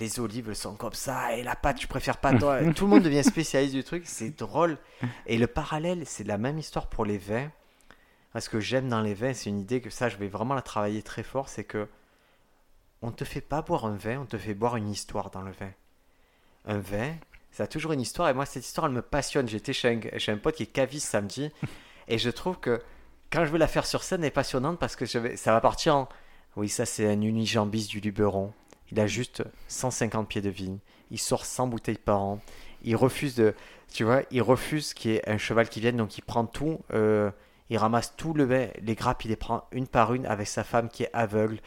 S1: Les olives sont comme ça, et la pâte, tu préfères pas toi. <laughs> tout le monde devient spécialiste du truc, c'est drôle. Et le parallèle, c'est la même histoire pour les vins. Parce que j'aime dans les vins, c'est une idée que ça, je vais vraiment la travailler très fort, c'est que on te fait pas boire un vin, on te fait boire une histoire dans le vin. Un vin, ça a toujours une histoire, et moi, cette histoire, elle me passionne. J'étais chez un pote qui est caviste samedi, et je trouve que quand je vais la faire sur scène, elle est passionnante parce que je vais- ça va partir en. Oui, ça, c'est un unijambiste du Luberon. Il a juste 150 pieds de vigne. Il sort 100 bouteilles par an. Il refuse de. Tu vois, il refuse qu'il y ait un cheval qui vienne, donc il prend tout. euh, il ramasse tout le les grappes, il les prend une par une avec sa femme qui est aveugle.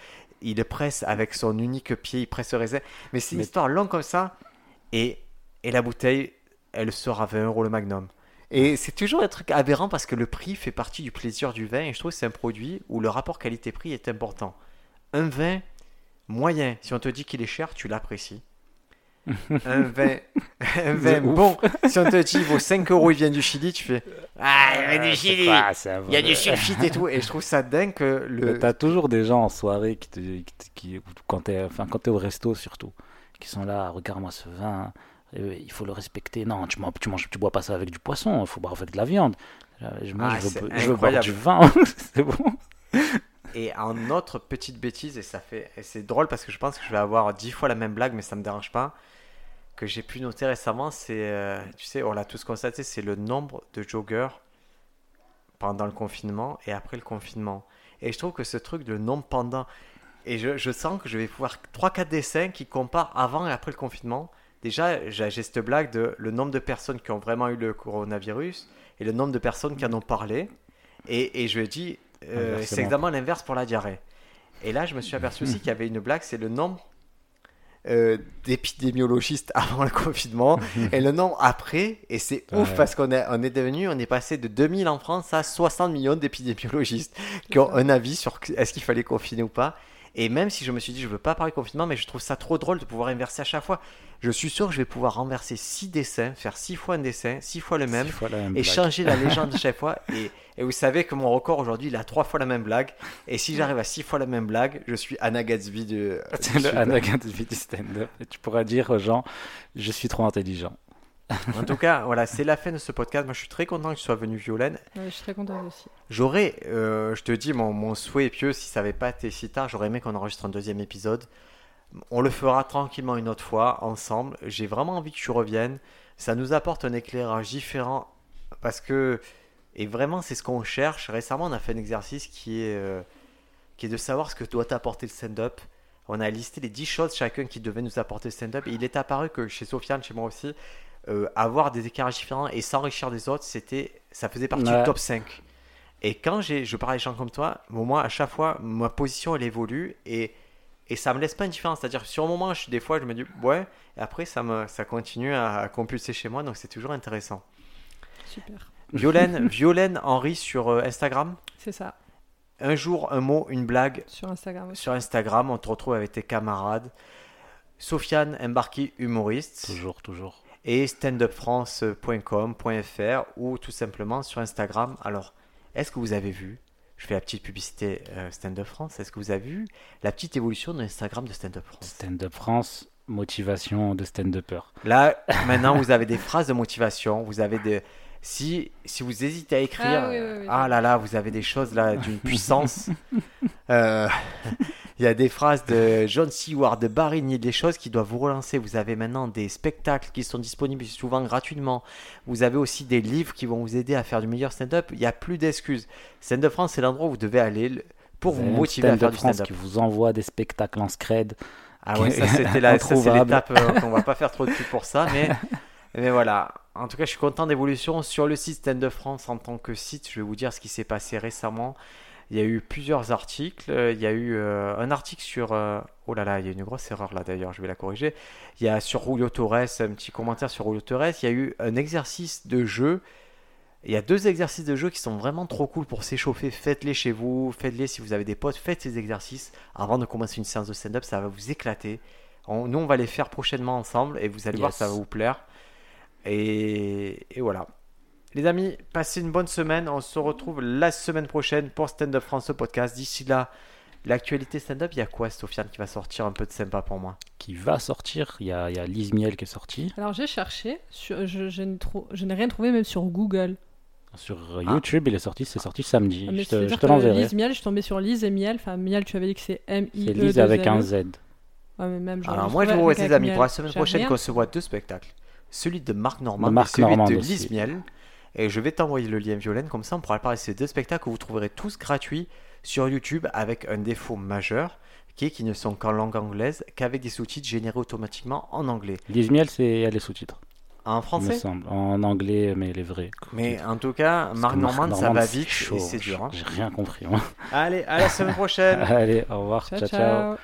S1: Il le presse avec son unique pied, il presse le raisin. Mais c'est une
S2: Mais-
S1: histoire longue comme ça. Et, et la bouteille, elle sort à 20 euros le magnum. Et c'est toujours un truc aberrant parce que le prix fait partie du plaisir du vin. Et je trouve que c'est un produit où le rapport qualité-prix est important. Un vin moyen, si on te dit qu'il est cher, tu l'apprécies. <laughs> un vin, un vin bon, si on te dit il vaut 5 euros, il vient du Chili, tu fais Ah, il vient du Chili
S2: quoi, ça
S1: Il y a du sulfite et tout. Et je trouve ça dingue que le.
S2: T'as toujours des gens en soirée qui te, qui, quand t'es, enfin quand t'es au resto surtout, qui sont là, regarde-moi ce vin, il faut le respecter. Non, tu manges, tu manges, tu bois pas ça avec du poisson, il faut boire avec de la viande. Je-
S1: Ah,
S2: je, veux, je veux boire du vin, <laughs> c'est bon.
S1: Et en autre petite bêtise, et ça fait, c'est drôle parce que je pense que je vais avoir dix fois la même blague, mais ça me dérange pas. Que j'ai pu noter récemment, c'est, euh, tu sais, on l'a tous constaté, c'est le nombre de joggers pendant le confinement et après le confinement. Et je trouve que ce truc de nombre pendant, et je, je sens que je vais pouvoir 3-4 dessins qui comparent avant et après le confinement. Déjà, j'ai cette blague de le nombre de personnes qui ont vraiment eu le coronavirus et le nombre de personnes qui en ont parlé. Et, et je dis, euh, c'est exactement l'inverse pour la diarrhée. Et là, je me suis aperçu aussi qu'il y avait une blague, c'est le nombre euh, d'épidémiologistes <laughs> avant le confinement <laughs> et le nombre après. Et c'est ouf parce qu'on est, on est devenu, on est passé de 2000 en France à 60 millions d'épidémiologistes qui ont un avis sur est-ce qu'il fallait confiner ou pas. Et même si je me suis dit, je veux pas parler confinement, mais je trouve ça trop drôle de pouvoir inverser à chaque fois. Je suis sûr que je vais pouvoir renverser 6 dessins, faire 6 fois un dessin, 6 fois le même,
S2: Six fois la même
S1: et
S2: blague.
S1: changer la <laughs> légende à chaque fois. Et, et vous savez que mon record aujourd'hui, il a 3 fois la même blague. Et si j'arrive à 6 fois la même blague, je suis Anna Gatsby du <laughs>
S2: le
S1: Sud.
S2: Anna Gatsby du stand-up. Et tu pourras dire aux gens, je suis trop intelligent.
S1: En tout cas, voilà, c'est la fin de ce podcast. Moi, je suis très content que tu sois venu, Violaine.
S3: Ouais, je suis très contente aussi.
S1: J'aurais, euh, je te dis, mon, mon souhait pieux, si ça n'avait pas été si tard, j'aurais aimé qu'on enregistre un deuxième épisode. On le fera tranquillement une autre fois, ensemble. J'ai vraiment envie que tu reviennes. Ça nous apporte un éclairage différent parce que, et vraiment, c'est ce qu'on cherche. Récemment, on a fait un exercice qui est, euh, qui est de savoir ce que doit t'apporter le stand-up. On a listé les 10 choses chacun qui devait nous apporter le stand-up. Et il est apparu que chez Sofiane, chez moi aussi, euh, avoir des éclairages différents et s'enrichir des autres, c'était, ça faisait partie
S2: Ouais.
S1: du top 5. Et quand j'ai, je parle à des gens comme toi, moi, à chaque fois, ma position, elle évolue et, et ça me laisse pas indifférent. C'est-à-dire, sur un moment, je, des fois, je me dis, ouais, et après, ça, me, ça continue à, à compulser chez moi, donc c'est toujours intéressant.
S3: Super.
S1: Violaine, <laughs> Violaine Henry sur euh, Instagram.
S3: C'est ça.
S1: Un jour, un mot, une blague
S3: Sur Instagram aussi.
S1: sur Instagram. On te retrouve avec tes camarades. Sofiane Embarki, humoriste.
S2: Toujours, toujours.
S1: Et standupfrance.com.fr ou tout simplement sur Instagram. Alors, est-ce que vous avez vu Je fais la petite publicité euh, Stand Up France. Est-ce que vous avez vu la petite évolution de l'Instagram de Stand Up France?
S2: Stand-up France, motivation de stand-upper.
S1: Là, maintenant, vous avez des phrases de motivation. Vous avez des. Si, si vous hésitez à écrire,
S3: Ah oui, oui, oui,
S1: ah là là, vous avez des choses là d'une puissance. <laughs> Euh, Il y a des phrases de John Seward, de Barigny, des choses qui doivent vous relancer. Vous avez maintenant des spectacles qui sont disponibles souvent gratuitement. Vous avez aussi des livres qui vont vous aider à faire du meilleur stand-up. Il n'y a plus d'excuses. Stand-up France, c'est l'endroit où vous devez aller pour vous motiver à faire
S2: Stand-up
S1: du
S2: France
S1: stand-up.
S2: qui vous envoie des spectacles en scred.
S1: Ah ouais, ça <laughs> c'était l'étape euh, qu'on va pas faire trop de pub pour ça, mais, <laughs> mais voilà. En tout cas, je suis content d'évolution sur le site Stand Up France en tant que site. Je vais vous dire ce qui s'est passé récemment. Il y a eu plusieurs articles. euh, Il y a eu euh, un article sur. euh, oh là là, il y a une grosse erreur là d'ailleurs, je vais la corriger. Il y a sur Julio Torres, un petit commentaire sur Julio Torres. Il y a eu un exercice de jeu. Il y a deux exercices de jeu qui sont vraiment trop cool pour s'échauffer. Faites-les chez vous, faites-les si vous avez des potes. Faites ces exercices avant de commencer une séance de stand-up, ça va vous éclater. On- nous, on va les faire prochainement ensemble et vous allez voir,
S2: Yes.
S1: ça va vous plaire. Et, et voilà. Les amis, passez une bonne semaine. On se retrouve la semaine prochaine pour Stand Up France le podcast. D'ici là, l'actualité stand-up, il y a quoi, Sofiane, qui va sortir un peu de sympa pour moi?
S2: Qui va sortir. Il y a, il y a Lise Miel qui est sortie.
S3: Alors j'ai cherché, sur- je, je ne trou- je n'ai rien trouvé même sur Google.
S2: Sur
S1: Ah.
S2: YouTube, il est sorti, c'est sorti samedi.
S3: Ah, mais
S2: je te,
S3: c'est-à-dire
S2: je te
S3: que
S2: l'enverrai.
S3: Lise Miel, je suis tombée sur Lise et Miel. Enfin, Miel, tu avais dit que c'est M-I-E.
S2: C'est Lise avec un Z.
S3: Ouais, mais même,
S1: Alors moi, je vous vois,
S3: avec
S1: les amis,
S3: Miel.
S1: pour la semaine
S3: J'ai
S1: prochaine,
S3: rien
S1: qu'on se voit deux spectacles. Celui de Marc Normand
S2: De Marc
S1: et celui
S2: Normand
S1: de
S2: aussi.
S1: Lise Miel. Et je vais t'envoyer le lien Violaine, comme ça on pourra parler de ces deux spectacles que vous trouverez tous gratuits sur YouTube avec un défaut majeur qui est qu'ils ne sont qu'en langue anglaise, qu'avec des sous-titres générés automatiquement en anglais.
S2: Lise Miel, c'est elle les sous-titres.
S1: En
S2: Il me
S1: français?
S2: semble. En anglais, mais les vrais.
S1: Mais en tout cas, Marc Normand, ça va vite
S2: chaud.
S1: et c'est dur. hein.
S2: J'ai rien compris. moi.
S1: Allez, à la semaine prochaine <laughs>
S2: Allez, au revoir.
S3: Ciao,
S2: ciao. ciao.
S3: ciao.